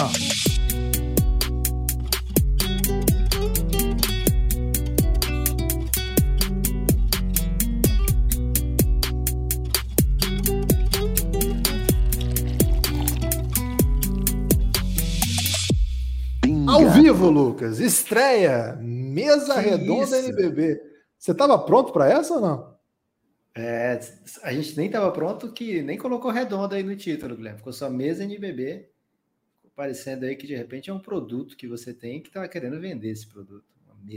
Ao vivo, Lucas, estreia, mesa que redonda isso? NBB. Você estava pronto para essa ou não? É, a gente nem estava pronto, que nem colocou redonda aí no título, Guilherme. Ficou só mesa NBB, parecendo aí que de repente é um produto que você tem que estava querendo vender esse produto.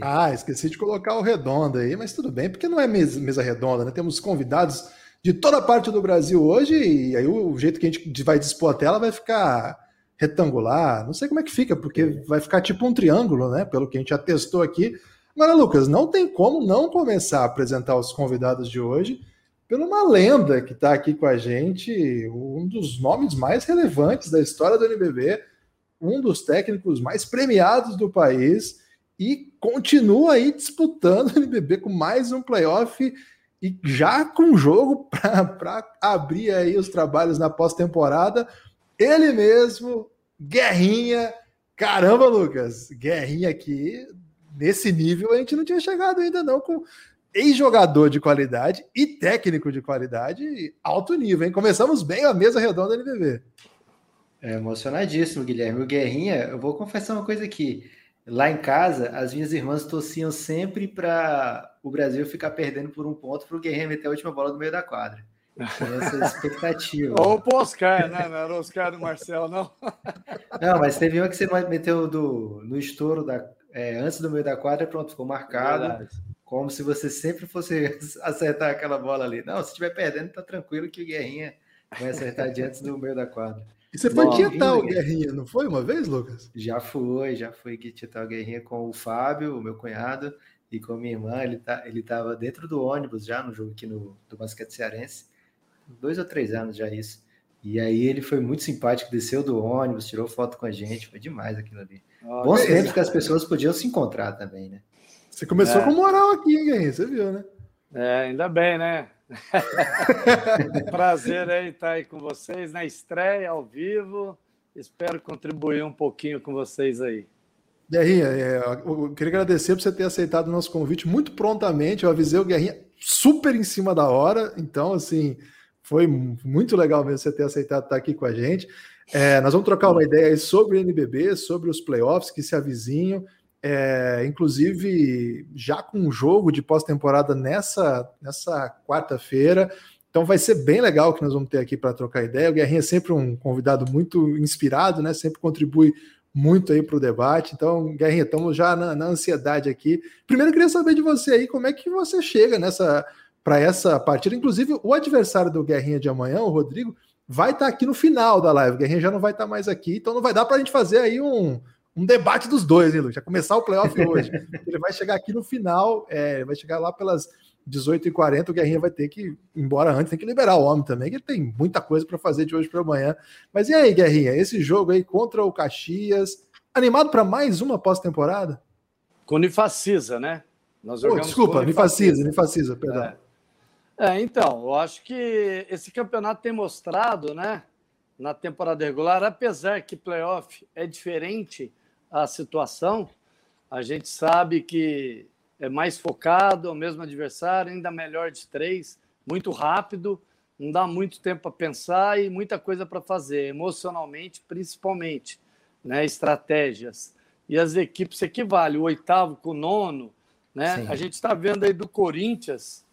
Ah, esqueci de colocar o redondo aí, mas tudo bem, porque não é mesa, mesa redonda, né? Temos convidados de toda parte do Brasil hoje, e aí o jeito que a gente vai dispor a tela vai ficar retangular, não sei como é que fica, porque vai ficar tipo um triângulo, né? Pelo que a gente já testou aqui. Agora, Lucas, não tem como não começar a apresentar os convidados de hoje pela uma lenda que está aqui com a gente, um dos nomes mais relevantes da história do NBB, um dos técnicos mais premiados do país e continua aí disputando o NBB com mais um playoff e já com jogo para abrir aí os trabalhos na pós-temporada. Ele mesmo, Guerrinha. Caramba, Lucas, Guerrinha aqui, nesse nível a gente não tinha chegado ainda não com ex-jogador de qualidade e técnico de qualidade alto nível, hein? Começamos bem a mesa redonda do NBB. É emocionadíssimo, Guilherme. O Guerrinha, eu vou confessar uma coisa aqui. Lá em casa, as minhas irmãs torciam sempre para o Brasil ficar perdendo por um ponto para o Guerrinha meter a última bola no meio da quadra. Essa expectativa. Ou o Oscar, né? Não era o Oscar do Marcelo, não. Não, mas teve uma que você meteu do, no estouro da, é, antes do meio da quadra, pronto, ficou marcado. Verdade. Como se você sempre fosse acertar aquela bola ali. Não, se estiver perdendo, tá tranquilo que o Guerrinha vai acertar de antes do meio da quadra. E você foi tietar o Guerrinha, não foi uma vez, Lucas? Já foi, já fui tietar o Guerrinha com o Fábio, o meu cunhado, e com minha irmã. Ele, tá, ele tava dentro do ônibus já no jogo aqui no, do basquete cearense dois ou três anos já isso. E aí ele foi muito simpático, desceu do ônibus, tirou foto com a gente, foi demais aquilo ali. Oh, Bons tempos que as pessoas podiam se encontrar também, né? Você começou é. com moral aqui, hein, Você viu, né? É, ainda bem, né? Prazer aí estar aí com vocês na estreia, ao vivo. Espero contribuir um pouquinho com vocês aí. Guerrinha, é, eu queria agradecer por você ter aceitado o nosso convite muito prontamente. Eu avisei o Guerrinha super em cima da hora, então, assim, foi muito legal mesmo você ter aceitado estar aqui com a gente. É, nós vamos trocar uma ideia sobre o NBB, sobre os playoffs que se avizinham, é, inclusive já com um jogo de pós-temporada nessa, nessa quarta-feira. Então vai ser bem legal que nós vamos ter aqui para trocar ideia. O Guerrinha é sempre um convidado muito inspirado, né? Sempre contribui muito aí para o debate. Então, Guerrinha, estamos já na, na ansiedade aqui. Primeiro, eu queria saber de você aí como é que você chega nessa para essa partida. Inclusive, o adversário do Guerrinha de amanhã, o Rodrigo, vai estar tá aqui no final da live. O Guerrinha já não vai estar tá mais aqui, então não vai dar para a gente fazer aí um, um debate dos dois, hein, Lu? Já começar o playoff hoje. Ele vai chegar aqui no final, é, vai chegar lá pelas 18h40. O Guerrinha vai ter que, embora antes, tem que liberar o homem também, que ele tem muita coisa para fazer de hoje para amanhã. Mas e aí, Guerrinha, esse jogo aí contra o Caxias, animado para mais uma pós-temporada? Com Nifacisa, né? Nós oh, desculpa, Nifacisa, Nifacisa, perdão. É. É, então, eu acho que esse campeonato tem mostrado, né, na temporada regular, apesar que playoff é diferente a situação, a gente sabe que é mais focado, é o mesmo adversário, ainda melhor de três, muito rápido, não dá muito tempo para pensar e muita coisa para fazer, emocionalmente, principalmente, né, estratégias. E as equipes se equivalem, o oitavo com o nono, né? Sim. A gente está vendo aí do Corinthians,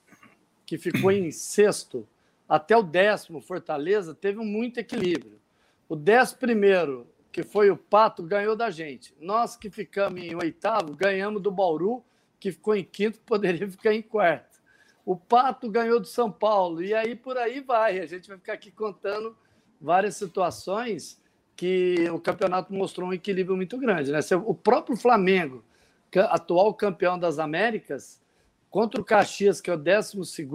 que ficou em sexto, até o décimo, Fortaleza, teve muito equilíbrio. O décimo primeiro, que foi o Pato, ganhou da gente. Nós que ficamos em oitavo, ganhamos do Bauru, que ficou em quinto, poderia ficar em quarto. O Pato ganhou do São Paulo, e aí por aí vai. A gente vai ficar aqui contando várias situações que o campeonato mostrou um equilíbrio muito grande. Né? O próprio Flamengo, atual campeão das Américas, Contra o Caxias, que é o 12,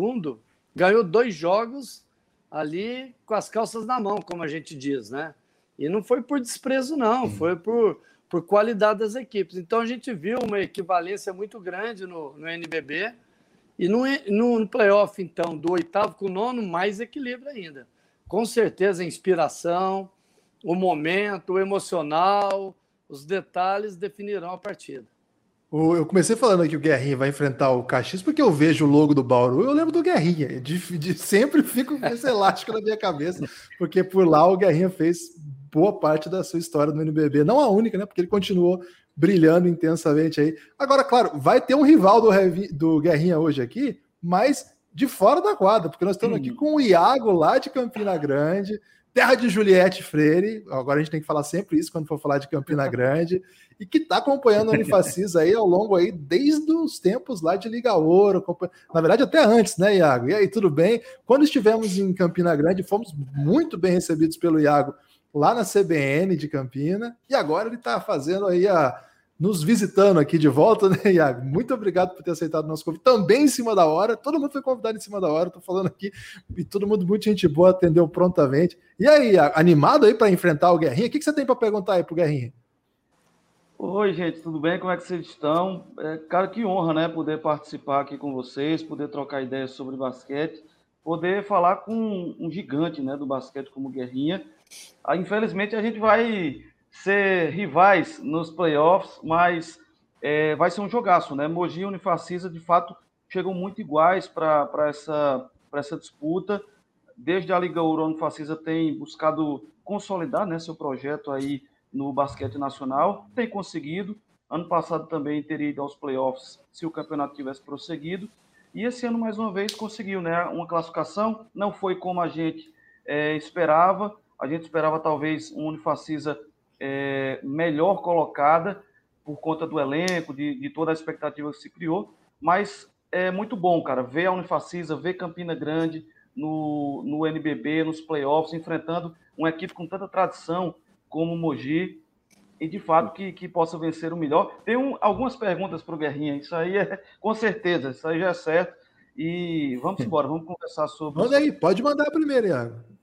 ganhou dois jogos ali com as calças na mão, como a gente diz, né? E não foi por desprezo, não, foi por, por qualidade das equipes. Então a gente viu uma equivalência muito grande no, no NBB. E no, no, no playoff, então, do oitavo com o nono, mais equilíbrio ainda. Com certeza, inspiração, o momento, o emocional, os detalhes definirão a partida. Eu comecei falando que o Guerrinha vai enfrentar o Caxias porque eu vejo o logo do Bauru, eu lembro do Guerrinha. De, de sempre fico com esse elástico na minha cabeça, porque por lá o Guerrinha fez boa parte da sua história no NBB. Não a única, né? Porque ele continuou brilhando intensamente aí. Agora, claro, vai ter um rival do, do Guerrinha hoje aqui, mas de fora da quadra, porque nós estamos aqui com o Iago lá de Campina Grande, terra de Juliette Freire. Agora a gente tem que falar sempre isso quando for falar de Campina Grande, e que está acompanhando a Unifacis aí ao longo aí, desde os tempos lá de Liga Ouro, na verdade até antes, né, Iago? E aí, tudo bem? Quando estivemos em Campina Grande, fomos muito bem recebidos pelo Iago lá na CBN de Campina, e agora ele está fazendo aí a nos visitando aqui de volta, né, Iago? Muito obrigado por ter aceitado o nosso convite. Também em cima da hora, todo mundo foi convidado em cima da hora, tô falando aqui, e todo mundo, muito gente boa, atendeu prontamente. E aí, Iago, animado aí para enfrentar o Guerrinha? O que, que você tem para perguntar aí pro Guerrinha? Oi, gente, tudo bem? Como é que vocês estão? É, cara, que honra, né, poder participar aqui com vocês, poder trocar ideias sobre basquete, poder falar com um gigante, né, do basquete como Guerrinha. Ah, infelizmente, a gente vai ser rivais nos playoffs, mas é, vai ser um jogaço, né? Mogi e Unifacisa, de fato, chegam muito iguais para essa, essa disputa. Desde a Liga Ouro, a Unifacisa tem buscado consolidar né, seu projeto aí no basquete nacional, tem conseguido. Ano passado também teria ido aos playoffs se o campeonato tivesse prosseguido. E esse ano, mais uma vez, conseguiu né, uma classificação. Não foi como a gente é, esperava. A gente esperava talvez um Unifacisa é, melhor colocada por conta do elenco, de, de, toda a expectativa que se criou, mas é muito bom, cara, ver a Unifacisa, ver Campina Grande no, no NBB, nos playoffs, enfrentando uma equipe com tanta tradição como o Mogi, e de fato que, que possa vencer o melhor. Tem um, algumas perguntas para o Guerrinha, isso aí é com certeza, isso aí já é certo. E vamos embora, vamos conversar sobre. Manda aí, pode mandar a primeira, Iago.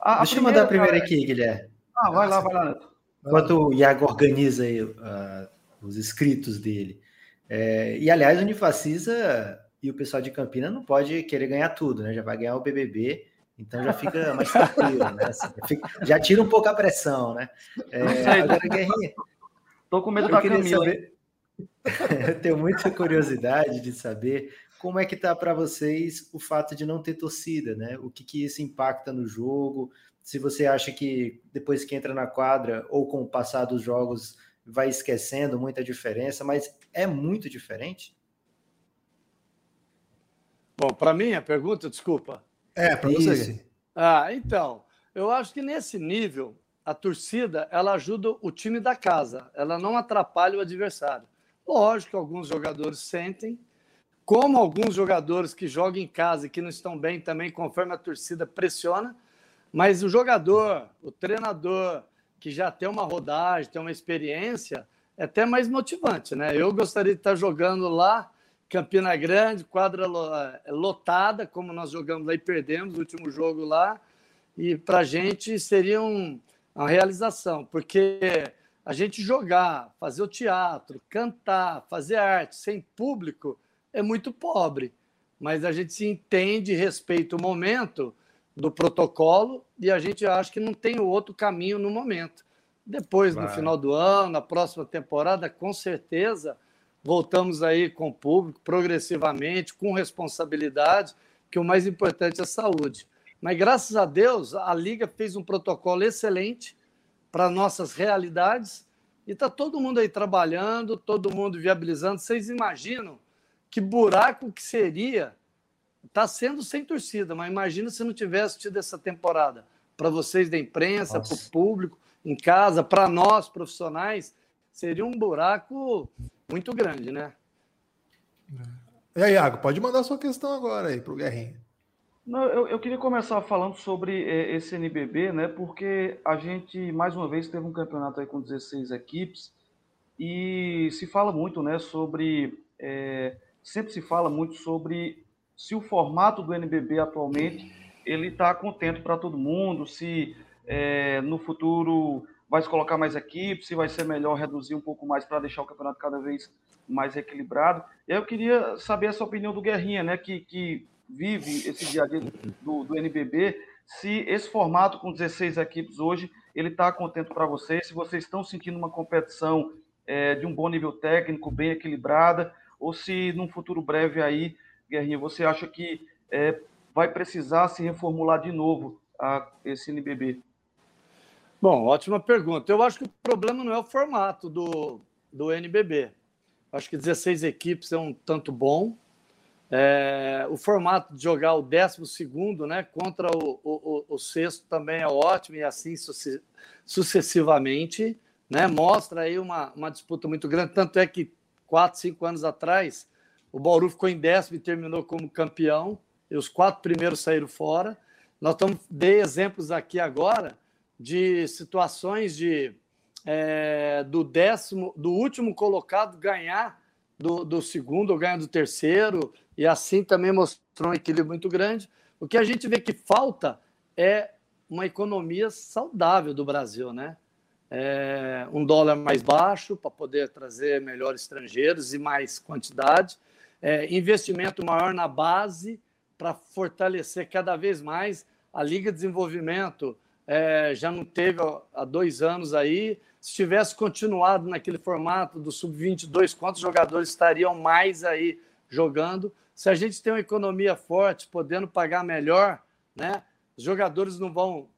A, a Deixa eu mandar a primeira cara... aqui, Guilherme. Ah, vai lá, vai lá. Enquanto o Iago organiza aí, uh, os escritos dele. É, e, aliás, o Unifacisa e o pessoal de Campina não pode querer ganhar tudo, né? Já vai ganhar o BBB, então já fica mais tranquilo, né? Assim, já tira um pouco a pressão, né? É, agora, Guerrinha... Tô com medo da Camila. Saber... eu tenho muita curiosidade de saber como é que tá para vocês o fato de não ter torcida, né? O que, que isso impacta no jogo? se você acha que depois que entra na quadra ou com o passar dos jogos vai esquecendo muita diferença, mas é muito diferente? Bom, para mim a pergunta, desculpa. É, para você. Ah, então, eu acho que nesse nível a torcida ela ajuda o time da casa, ela não atrapalha o adversário. Lógico que alguns jogadores sentem, como alguns jogadores que jogam em casa e que não estão bem também, conforme a torcida pressiona, mas o jogador, o treinador, que já tem uma rodagem, tem uma experiência, é até mais motivante, né? Eu gostaria de estar jogando lá, Campina Grande, quadra é, lotada, como nós jogamos lá e perdemos o último jogo lá, e para a gente seria um, uma realização, porque a gente jogar, fazer o teatro, cantar, fazer arte sem público é muito pobre, mas a gente se entende, respeita o momento do protocolo e a gente acha que não tem outro caminho no momento. Depois, Vai. no final do ano, na próxima temporada, com certeza, voltamos aí com o público, progressivamente, com responsabilidade, que o mais importante é a saúde. Mas graças a Deus, a Liga fez um protocolo excelente para nossas realidades e está todo mundo aí trabalhando, todo mundo viabilizando. Vocês imaginam que buraco que seria Está sendo sem torcida, mas imagina se não tivesse tido essa temporada. Para vocês da imprensa, para o público, em casa, para nós profissionais, seria um buraco muito grande, né? E aí, Iago, pode mandar sua questão agora aí para o Guerrinho. Não, eu, eu, queria começar falando sobre é, esse NBB, né? Porque a gente, mais uma vez, teve um campeonato aí com 16 equipes e se fala muito, né? Sobre. É, sempre se fala muito sobre se o formato do NBB atualmente ele está contente para todo mundo, se é, no futuro vai se colocar mais equipes, se vai ser melhor reduzir um pouco mais para deixar o campeonato cada vez mais equilibrado. Eu queria saber essa opinião do Guerrinha, né, que, que vive esse dia a dia do, do NBB, se esse formato com 16 equipes hoje ele está contente para vocês, se vocês estão sentindo uma competição é, de um bom nível técnico, bem equilibrada, ou se num futuro breve aí, Guerrinha, você acha que é, vai precisar se reformular de novo a, esse NBB? Bom, ótima pergunta. Eu acho que o problema não é o formato do, do NBB. Acho que 16 equipes é um tanto bom. É, o formato de jogar o 12 né, contra o, o, o, sexto também é ótimo, e assim sucessivamente. Né, mostra aí uma, uma disputa muito grande. Tanto é que quatro, cinco anos atrás, o Bauru ficou em décimo e terminou como campeão, e os quatro primeiros saíram fora. Nós estamos dei exemplos aqui agora de situações de é, do décimo, do último colocado ganhar do, do segundo ou ganhar do terceiro, e assim também mostrou um equilíbrio muito grande. O que a gente vê que falta é uma economia saudável do Brasil, né? É um dólar mais baixo para poder trazer melhores estrangeiros e mais quantidade, é, investimento maior na base para fortalecer cada vez mais a Liga de Desenvolvimento. É, já não teve há dois anos aí. Se tivesse continuado naquele formato do sub-22, quantos jogadores estariam mais aí jogando? Se a gente tem uma economia forte, podendo pagar melhor, né? Os jogadores não vão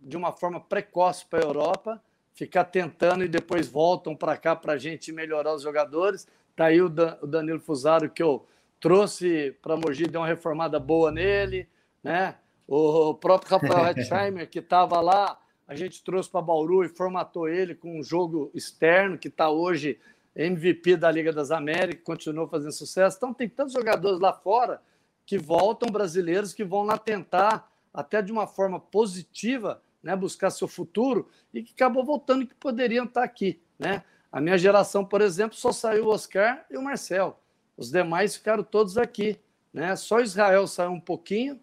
de uma forma precoce para a Europa, ficar tentando e depois voltam para cá para a gente melhorar os jogadores. Está aí o Danilo Fusaro que eu trouxe para Mogi, deu uma reformada boa nele, né? O próprio Rafael Hetzheimer, que estava lá, a gente trouxe para Bauru e formatou ele com um jogo externo, que está hoje MVP da Liga das Américas, continuou fazendo sucesso. Então, tem tantos jogadores lá fora que voltam, brasileiros, que vão lá tentar, até de uma forma positiva, né, buscar seu futuro e que acabou voltando que poderiam estar aqui. Né? A minha geração, por exemplo, só saiu o Oscar e o Marcel. Os demais ficaram todos aqui. Né? Só Israel saiu um pouquinho.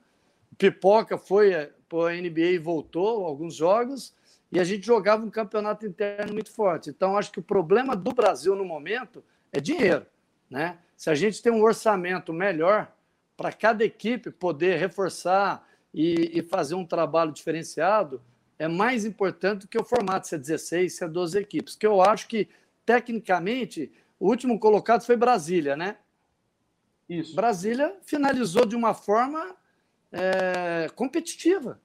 Pipoca foi eh, para a NBA e voltou alguns jogos e a gente jogava um campeonato interno muito forte. Então, acho que o problema do Brasil no momento é dinheiro. Né? Se a gente tem um orçamento melhor para cada equipe poder reforçar e, e, fazer um trabalho diferenciado, é mais importante do que o formato se é 16, se é 12 equipes. Que eu acho que, tecnicamente, o último colocado foi Brasília, né? Isso. Brasília finalizou de uma forma é, competitiva,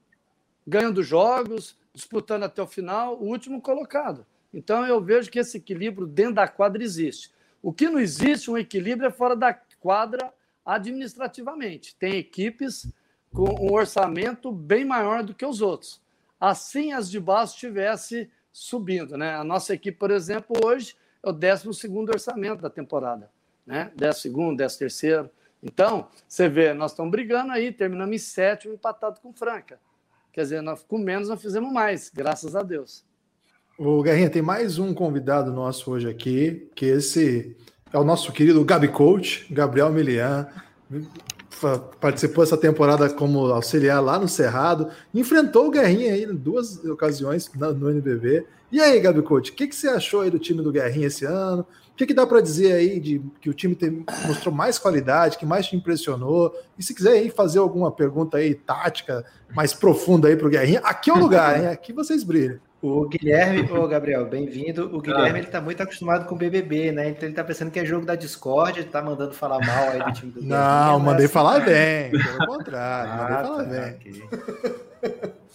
ganhando jogos, disputando até o final, o último colocado. Então eu vejo que esse equilíbrio dentro da quadra existe. O que não existe, um equilíbrio é fora da quadra administrativamente. Tem equipes com um orçamento bem maior do que os outros. Assim as de baixo estivesse subindo. Né? A nossa equipe, por exemplo, hoje é o 12 orçamento da temporada. Né? 12, 13 terceiro. Então, você vê, nós estamos brigando aí, terminamos em sétimo, empatado com Franca. Quer dizer, nós, com menos nós fizemos mais, graças a Deus. O Guerrinha, tem mais um convidado nosso hoje aqui, que esse é o nosso querido Gabi Coach, Gabriel Milian. Participou essa temporada como auxiliar lá no Cerrado, enfrentou o Guerrinha aí em duas ocasiões no NBB. E aí, Gabi Coach, o que, que você achou aí do time do Guerrinha esse ano? O que, que dá para dizer aí de que o time tem, mostrou mais qualidade, que mais te impressionou? E se quiser aí fazer alguma pergunta aí tática mais profunda aí para o Guerrinha, aqui é o lugar, hein? Aqui vocês brilham. O Guilherme, ô Gabriel, bem-vindo. O Guilherme ah. ele tá muito acostumado com o BBB, né? Então ele tá pensando que é jogo da Discord, ele tá mandando falar mal aí do time do. Não, mandei assim, falar bem, pelo contrário, ah, mandei falar tá, bem. Okay.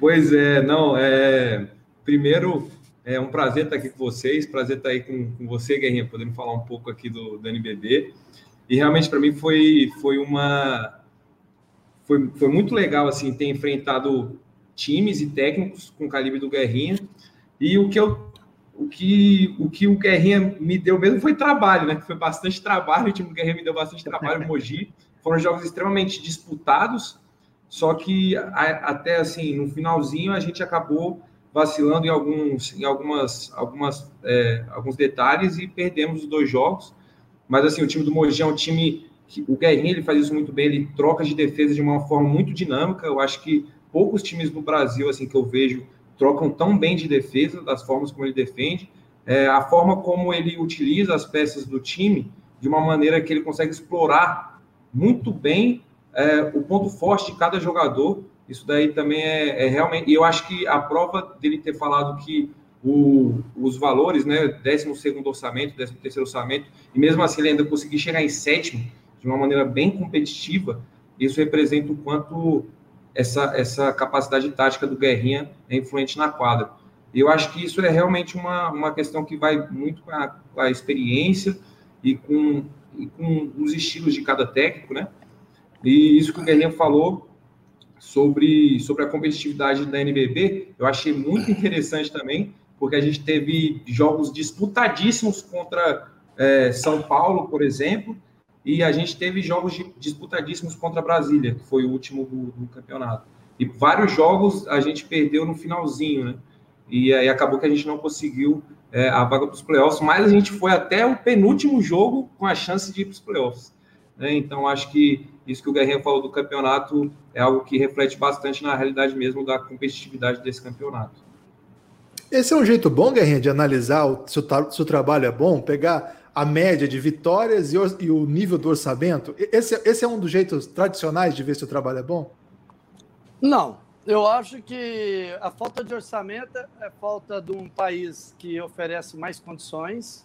Pois é, não, é primeiro é um prazer estar aqui com vocês, prazer estar aí com, com você, Guerrinha, podendo falar um pouco aqui do, do NBB. E realmente para mim foi, foi uma foi, foi muito legal assim ter enfrentado times e técnicos com o calibre do Guerrinha. E o que eu o que o que o Guerrinha me deu mesmo foi trabalho, né? Foi bastante trabalho, o time do Guerrinha me deu bastante trabalho, Mogi. Foram jogos extremamente disputados, só que a, até assim, no finalzinho a gente acabou vacilando em alguns, em algumas, algumas, é, alguns detalhes e perdemos os dois jogos. Mas assim, o time do Mogi é um time que o Guerrinha ele faz isso muito bem, ele troca de defesa de uma forma muito dinâmica. Eu acho que poucos times no Brasil assim que eu vejo trocam tão bem de defesa, das formas como ele defende, é, a forma como ele utiliza as peças do time de uma maneira que ele consegue explorar muito bem é, o ponto forte de cada jogador Isso daí também é, é realmente. E eu acho que a prova dele ter falado que o, os valores, né, 12 orçamento, 13 orçamento, e mesmo assim ele ainda conseguir chegar em sétimo de uma maneira bem competitiva, isso representa o quanto essa, essa capacidade tática do Guerrinha é influente na quadra. E eu acho que isso é realmente uma, uma questão que vai muito com a, com a experiência e com, e com os estilos de cada técnico, né? E isso que o Guerrinha falou sobre, sobre a competitividade da NBB, eu achei muito interessante também, porque a gente teve jogos disputadíssimos contra é, São Paulo, por exemplo, e a gente teve jogos disputadíssimos contra Brasília, que foi o último do, do, campeonato. E vários jogos a gente perdeu no finalzinho, né? E aí acabou que a gente não conseguiu é, a vaga para os playoffs, mas a gente foi até o penúltimo jogo com a chance de ir para os playoffs. Né? Então acho que isso que o Guerrinha falou do campeonato é algo que reflete bastante na realidade mesmo da competitividade desse campeonato. Esse é um jeito bom, Guerrinha, de analisar se, o, se o trabalho é bom, pegar a média de vitórias e, e o nível do orçamento? Esse, esse é um dos jeitos tradicionais de ver se o trabalho é bom? Não. Eu acho que a falta de orçamento é falta de um país que oferece mais condições.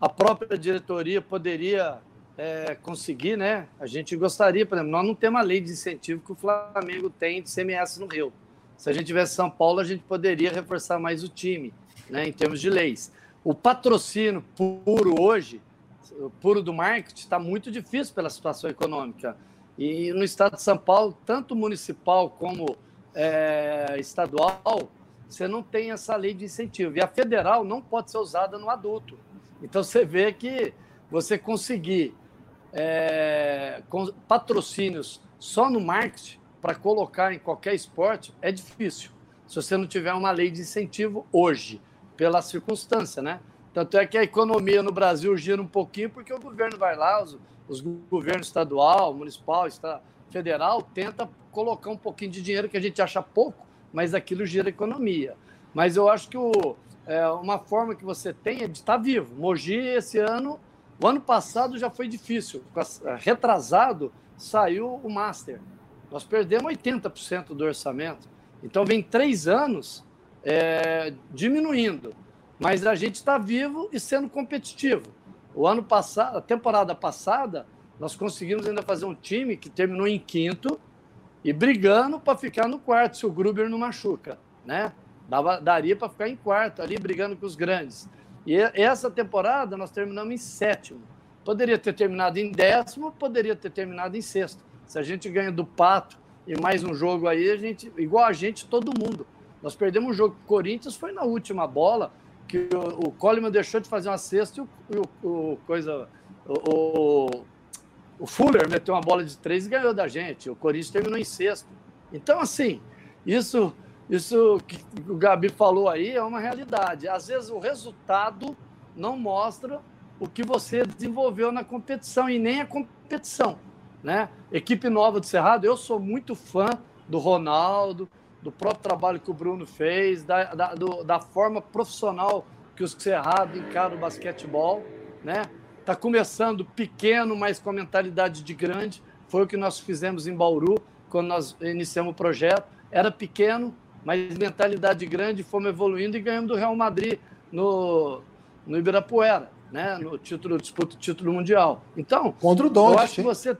A própria diretoria poderia é, conseguir, né? A gente gostaria, por exemplo, nós não temos a lei de incentivo que o Flamengo tem de CMS no Rio. Se a gente tivesse São Paulo, a gente poderia reforçar mais o time, né, em termos de leis. O patrocínio puro hoje, puro do marketing, está muito difícil pela situação econômica. E no estado de São Paulo, tanto municipal como é, estadual, você não tem essa lei de incentivo. E a federal não pode ser usada no adulto. Então você vê que você conseguir é, patrocínios só no marketing para colocar em qualquer esporte é difícil, se você não tiver uma lei de incentivo hoje, pela circunstância, né? Tanto é que a economia no Brasil gira um pouquinho porque o governo vai lá, os, os governos estadual, municipal, está, federal, tenta colocar um pouquinho de dinheiro que a gente acha pouco, mas aquilo gira economia. Mas eu acho que o, é, uma forma que você tem é de estar vivo. Mogi, esse ano, o ano passado já foi difícil. Retrasado, saiu o Master. Nós perdemos 80% do orçamento. Então, vem três anos é, diminuindo. Mas a gente está vivo e sendo competitivo. O ano passado, a temporada passada, nós conseguimos ainda fazer um time que terminou em quinto e brigando para ficar no quarto, se o Gruber não machuca. Né? Dava, daria para ficar em quarto, ali brigando com os grandes. E essa temporada nós terminamos em sétimo. Poderia ter terminado em décimo, poderia ter terminado em sexto. Se a gente ganha do Pato e mais um jogo aí, a gente, igual a gente, todo mundo. Nós perdemos um jogo com o Corinthians, foi na última bola, que o, o Coleman deixou de fazer uma cesta e o, o, o coisa, o, o, Fuller meteu uma bola de três e ganhou da gente. O Corinthians terminou em sexto. Então, assim, isso, isso que o Gabi falou aí é uma realidade. Às vezes o resultado não mostra o que você desenvolveu na competição e nem a competição né? Equipe nova do Cerrado, eu sou muito fã do Ronaldo, do próprio trabalho que o Bruno fez, da, da, do, da forma profissional que os Cerrado encaram o basquetebol, né? Tá começando pequeno, mas com a mentalidade de grande. Foi o que nós fizemos em Bauru, quando nós iniciamos o projeto. Era pequeno, mas mentalidade grande, fomos evoluindo e ganhamos do Real Madrid no, no Ibirapuera, né? No título, disputa título mundial. Então, contra o Don, eu acho que você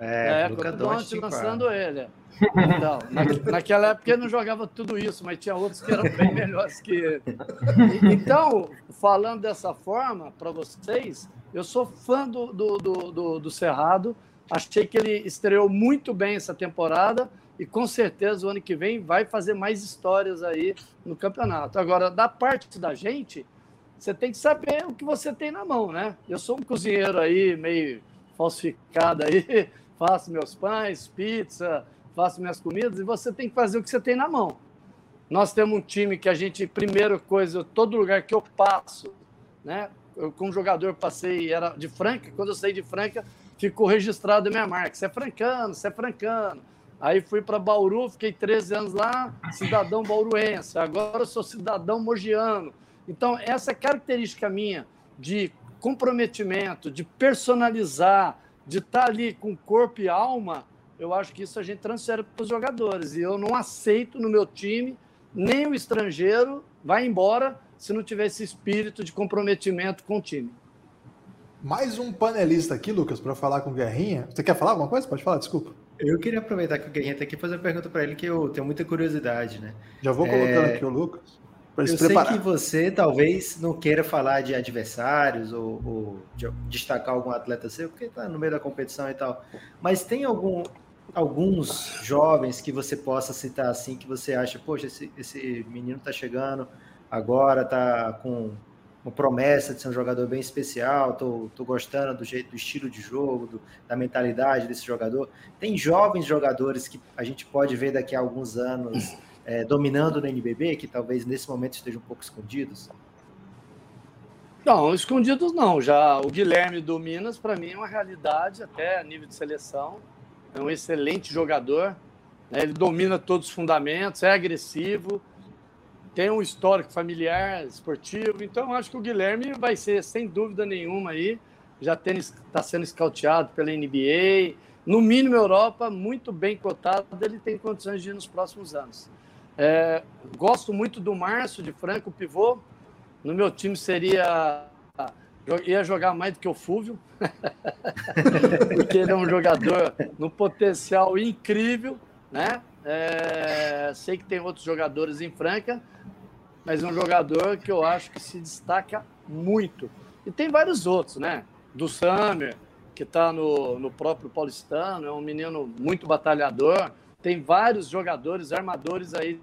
é, é Luca Doncic lançando ele. Então, na, naquela época ele não jogava tudo isso, mas tinha outros que eram bem melhores que ele. Então, falando dessa forma para vocês, eu sou fã do, do, do, do, do Cerrado. Achei que ele estreou muito bem essa temporada e com certeza o ano que vem vai fazer mais histórias aí no campeonato. Agora, da parte da gente, você tem que saber o que você tem na mão, né? Eu sou um cozinheiro aí meio falsificado aí, faço meus pães, pizza, faço minhas comidas, e você tem que fazer o que você tem na mão. Nós temos um time que a gente, primeira coisa, todo lugar que eu passo, né? Eu, como jogador, passei, era de Franca, quando eu saí de Franca, ficou registrado a minha marca. Você é francano, você é francano. Aí fui para Bauru, fiquei 13 anos lá, cidadão bauruense. Agora eu sou cidadão mogiano. Então, essa característica minha de comprometimento, de personalizar, de estar tá ali com corpo e alma, eu acho que isso a gente transfere para os jogadores. E eu não aceito no meu time nem o estrangeiro vai embora se não tiver esse espírito de comprometimento com o time. Mais um panelista aqui, Lucas, para falar com o Guerrinha. Você quer falar alguma coisa? Pode falar, desculpa. Eu queria aproveitar que o Guerrinha está aqui e fazer uma pergunta para ele que eu tenho muita curiosidade, né? Já vou colocando é... aqui o Lucas. Eu preparar. sei que você talvez não queira falar de adversários ou, ou de destacar algum atleta seu, porque está no meio da competição e tal. Mas tem algum, alguns jovens que você possa citar assim, que você acha, poxa, esse, esse menino está chegando agora, está com uma promessa de ser um jogador bem especial, tô, tô gostando do jeito, do estilo de jogo, do, da mentalidade desse jogador. Tem jovens jogadores que a gente pode ver daqui a alguns anos é, dominando no NBB, que talvez nesse momento estejam um pouco escondidos? Não, escondidos não. Já o Guilherme do Minas, para mim, é uma realidade, até a nível de seleção. É um excelente jogador. Né? Ele domina todos os fundamentos, é agressivo, tem um histórico familiar, esportivo. Então, acho que o Guilherme vai ser, sem dúvida nenhuma, aí. Já está sendo escauteado pela NBA. No mínimo, Europa, muito bem cotado. Ele tem condições de ir nos próximos anos. É, gosto muito do Márcio de Franco, pivô. No meu time seria. Ia jogar mais do que o Fúvio, porque ele é um jogador no potencial incrível, né? É, sei que tem outros jogadores em Franca, mas é um jogador que eu acho que se destaca muito. E tem vários outros, né? Do Summer, que está no, no próprio Paulistano, é um menino muito batalhador. Tem vários jogadores, armadores aí.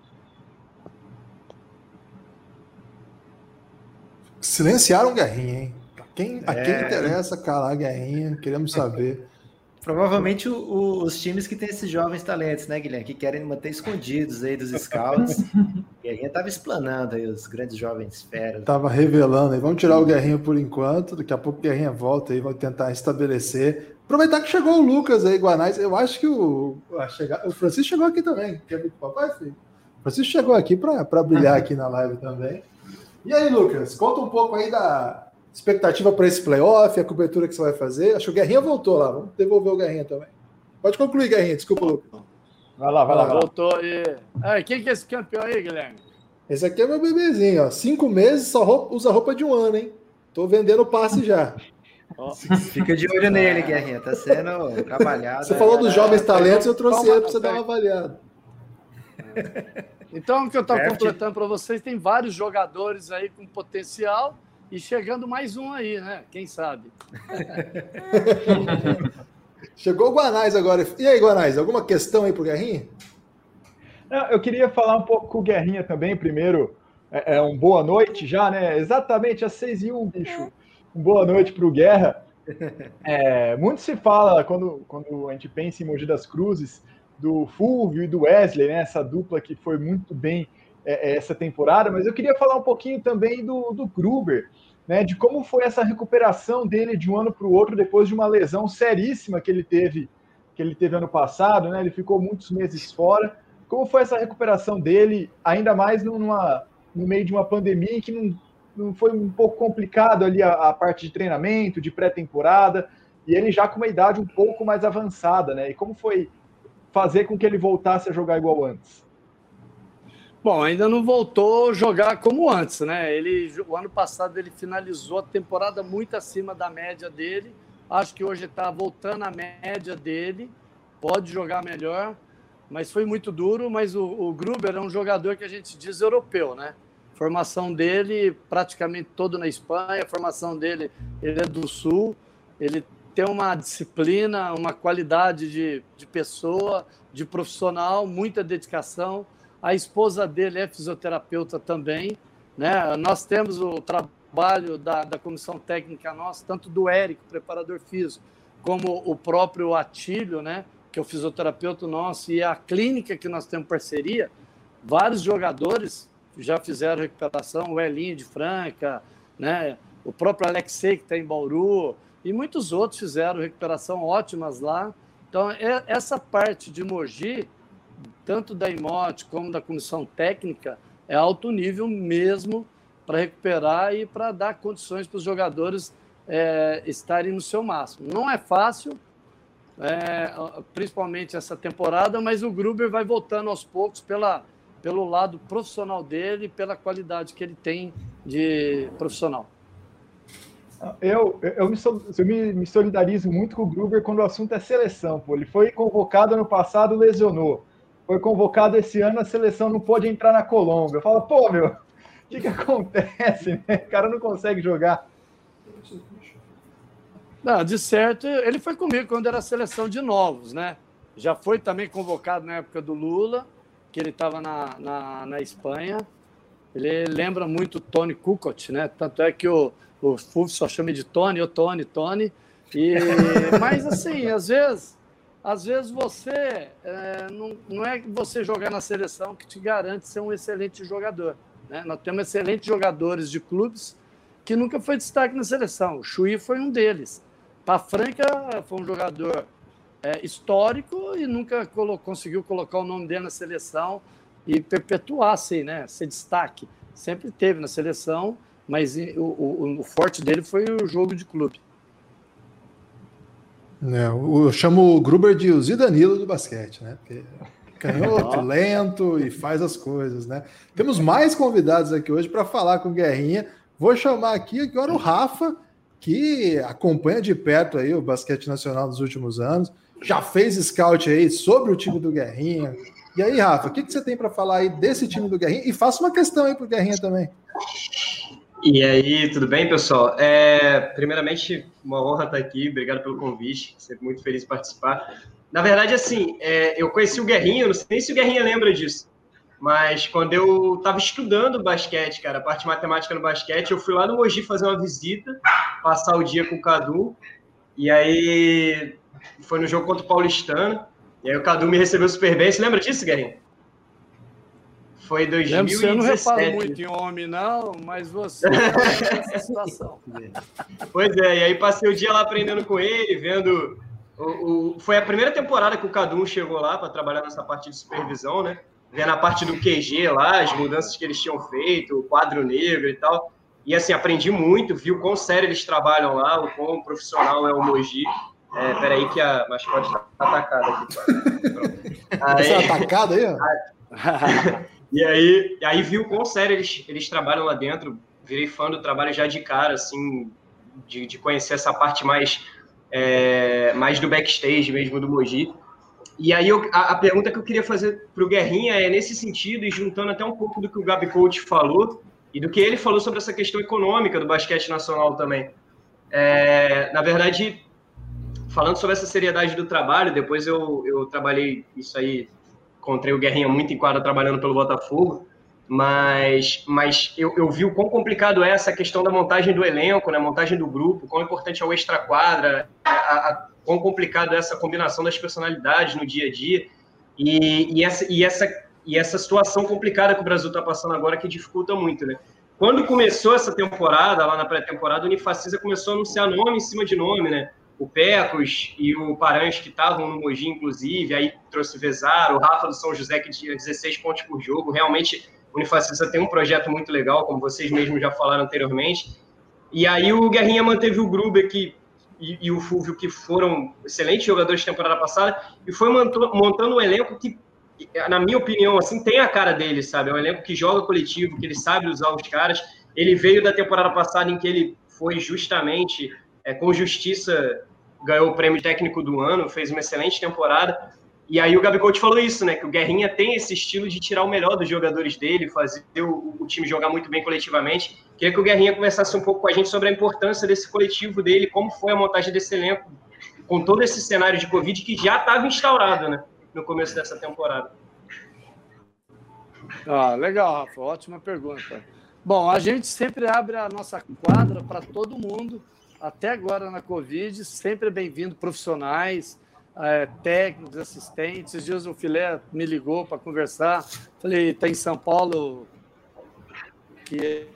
Silenciaram Guerrinha, hein? Quem, a quem é. interessa calar Guerrinha, queremos saber. Provavelmente o, o, os times que têm esses jovens talentos, né, Guilherme? Que querem manter escondidos aí dos scouts. Guerrinha estava explanando aí os grandes jovens feras. Tava revelando aí. Vamos tirar o Guerrinha por enquanto. Daqui a pouco o Guerrinha volta aí, vai tentar estabelecer. Aproveitar que chegou o Lucas aí, Guanais. Eu acho que o, chegar, o Francisco chegou aqui também. Quer ver com o papai, filho? O Francisco chegou aqui para brilhar aqui na live também. E aí, Lucas, conta um pouco aí da, expectativa para esse playoff, a cobertura que você vai fazer. Acho que o Guerrinha voltou lá. Vamos devolver o Guerrinha também. Pode concluir, Guerrinha. Desculpa, Lucas. Vai lá, vai lá. Voltou e. Aí, quem que é esse campeão aí, Guilherme? Esse aqui é meu bebezinho, ó. Cinco meses, só roupa, usa roupa de um ano, hein? Tô vendendo passe já. Fica de olho nele, Guerrinha. Tá sendo trabalhado. Você falou dos jovens talentos, eu trouxe ele para você dar uma avaliada. Então, o que eu estou completando para vocês, tem vários jogadores aí com potencial e chegando mais um aí, né? Quem sabe? Chegou o Guanais agora. E aí, Guanais, alguma questão aí para o Guerrinha? Eu queria falar um pouco com o Guerrinha também. Primeiro, é, é um boa noite já, né? Exatamente às seis e um, bicho. Um boa noite para o Guerra. É, muito se fala quando, quando a gente pensa em Mogi das Cruzes do Fulvio e do Wesley, né? Essa dupla que foi muito bem é, é, essa temporada, mas eu queria falar um pouquinho também do, do Gruber, né, de como foi essa recuperação dele de um ano para o outro depois de uma lesão seríssima que ele teve que ele teve ano passado, né? Ele ficou muitos meses fora. Como foi essa recuperação dele, ainda mais numa, no meio de uma pandemia em que não, não foi um pouco complicado ali a, a parte de treinamento, de pré-temporada, e ele já com uma idade um pouco mais avançada, né? E como foi fazer com que ele voltasse a jogar igual antes? Bom, ainda não voltou a jogar como antes, né? Ele, o ano passado ele finalizou a temporada muito acima da média dele. Acho que hoje está voltando à média dele. Pode jogar melhor, mas foi muito duro. Mas o, o Gruber é um jogador que a gente diz europeu, né? Formação dele praticamente todo na Espanha. A formação dele, ele é do Sul. Ele tem uma disciplina, uma qualidade de, de pessoa, de profissional, muita dedicação a esposa dele é fisioterapeuta também. Né? Nós temos o trabalho da, da comissão técnica nossa, tanto do Érico, preparador físico, como o próprio Atílio, né? que é o fisioterapeuta nosso, e a clínica que nós temos parceria. Vários jogadores já fizeram recuperação, o Elinho de Franca, né? o próprio Alexei, que está em Bauru, e muitos outros fizeram recuperação ótimas lá. Então, é, essa parte de Mogi tanto da IMOT como da comissão técnica, é alto nível mesmo para recuperar e para dar condições para os jogadores é, estarem no seu máximo. Não é fácil, é, principalmente essa temporada, mas o Gruber vai voltando aos poucos pela, pelo lado profissional dele, pela qualidade que ele tem de profissional. Eu, eu, me, eu me, me, solidarizo muito com o Gruber quando o assunto é seleção. Pô. Ele foi convocado ano passado, lesionou. Foi convocado esse ano, a seleção não pôde entrar na Colômbia. Eu falo, pô, meu, o que, que acontece? Né? O cara não consegue jogar. Não, de certo, ele foi comigo quando era seleção de novos, né? Já foi também convocado na época do Lula, que ele estava na, na, na, Espanha. Ele lembra muito o Tony Kukoc, né? Tanto é que o, o Fulvio só chama de Tony, o Tony, Tony. E, mas assim, às vezes, às vezes você é, não, não é você jogar na seleção que te garante ser um excelente jogador. Né? Nós temos excelentes jogadores de clubes que nunca foi destaque na seleção. O Chui foi um deles. Franca foi um jogador é, histórico e nunca colo conseguiu colocar o nome dele na seleção e perpetuar, assim, né? Ser destaque. Sempre teve na seleção, mas o, o, o forte dele foi o jogo de clube. É, eu chamo o Gruber de o Zidanilo do basquete, né? Porque canhoto, lento e faz as coisas, né? Temos mais convidados aqui hoje para falar com o Guerrinha. Vou chamar aqui agora o Rafa, que acompanha de perto aí o basquete nacional nos últimos anos, já fez scout aí sobre o time do Guerrinha. E aí, Rafa, o que, que você tem para falar aí desse time do Guerrinha? E faça uma questão aí para o Guerrinha também. E aí, tudo bem, pessoal? É, primeiramente, uma honra estar aqui, obrigado pelo convite, sempre muito feliz de participar. Na verdade, assim, é, eu conheci o Guerrinha, não sei nem se o Guerrinha lembra disso, mas quando eu estava estudando basquete, cara, a parte matemática no basquete, eu fui lá no Mogi fazer uma visita, passar o dia com o Cadu. E aí foi no jogo contra o Paulistano. E aí o Cadu me recebeu super bem. Você lembra disso, Guerrinho? Foi 2017. Você não repara muito em homem, não, mas você essa situação. Pois é, e aí passei o dia lá aprendendo com ele, vendo. O, o... Foi a primeira temporada que o Cadu chegou lá para trabalhar nessa parte de supervisão, né? vendo a parte do QG lá, as mudanças que eles tinham feito, o quadro negro e tal. E assim, aprendi muito, vi o quão sério eles trabalham lá, o quão profissional é o Moji. É, peraí que a mascote está atacada aqui. Aí, Você atacada aí? E aí, aí vi o quão sério eles, eles trabalham lá dentro. Virei fã do trabalho já de cara, assim, de, de conhecer essa parte mais, é, mais do backstage mesmo do Moji. E aí eu, a, a, pergunta que eu queria fazer para o Guerrinha é nesse sentido, e juntando até um pouco do que o Gabi Coach falou, e do que ele falou sobre essa questão econômica do basquete nacional também. É, na verdade, falando sobre essa seriedade do trabalho, depois eu, eu trabalhei isso aí, encontrei o Guerrinha muito em quadra trabalhando pelo Botafogo, mas, mas eu, eu vi o quão complicado é essa questão da montagem do elenco, né, montagem do grupo, quão importante é o extra-quadra, a, a, quão complicado é essa combinação das personalidades no dia a dia, e, e, essa, e, essa, e essa situação complicada que o Brasil está passando agora que dificulta muito, né? Quando começou essa temporada, lá na pré-temporada, o Unifacisa começou a anunciar nome em cima de nome, né? O Pecos e o Paranhos, que estavam no Mogi, inclusive, aí trouxe o Vezar, o Rafa do São José, que tinha 16 pontos por jogo. Realmente, o Unifacisa tem um projeto muito legal, como vocês mesmos já falaram anteriormente. E aí o Guerrinha manteve o Gruber, que, e, e o Fulvio, que foram excelentes jogadores de temporada passada, e foi montando um elenco que, na minha opinião, assim, tem a cara dele, sabe? É um elenco que joga coletivo, que ele sabe usar os caras. Ele veio da temporada passada em que ele foi justamente, é, com justiça, ganhou o prêmio técnico do ano, fez uma excelente temporada. E aí o Gabi Coach falou isso, né? Que o Guerrinha tem esse estilo de tirar o melhor dos jogadores dele, fazer o, o, time jogar muito bem coletivamente. Queria que o Guerrinha conversasse um pouco com a gente sobre a importância desse coletivo dele, como foi a montagem desse elenco, com todo esse cenário de Covid que já estava instaurado, né? No começo dessa temporada. Ah, legal, Rafa. Ótima pergunta. Bom, a gente sempre abre a nossa quadra para todo mundo, até agora na Covid, sempre bem-vindo profissionais, é, técnicos, assistentes. Esses dias o Filé me ligou para conversar. Falei, está em São Paulo. Que...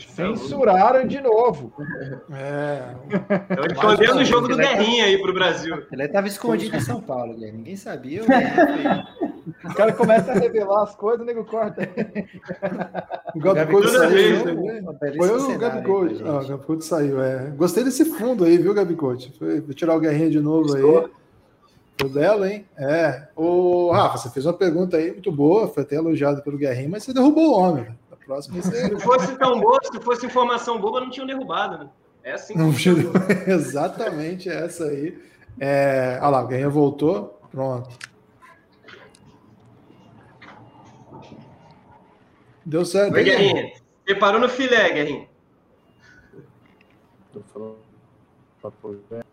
Censuraram de novo. É. Estão escondendo o jogo do Guerrinha aí para o Brasil. Ele estava escondido em São Paulo, Guilherme. Ninguém sabia. O cara começa a revelar as coisas, o nego corta. O Gabigol saiu. Foi o Gabigol. Ah, o Gabigol saiu, é. Gostei desse fundo aí, viu, Gabigol? Foi, vou tirar o Guerrinha de novo aí. Foi belo, hein? É. O Rafa, você fez uma pergunta aí muito boa, foi até elogiado pelo Guerrinha, mas você derrubou o homem. A próxima você... Se fosse tão boa, se fosse informação boa, não tinham derrubado, né? É assim. Não, exatamente essa aí. É... Olha lá, o Guerrinha voltou. Pronto. Deu certo. Oi, Guerrinha. Preparou no filé, Guerrinha. Tô falando.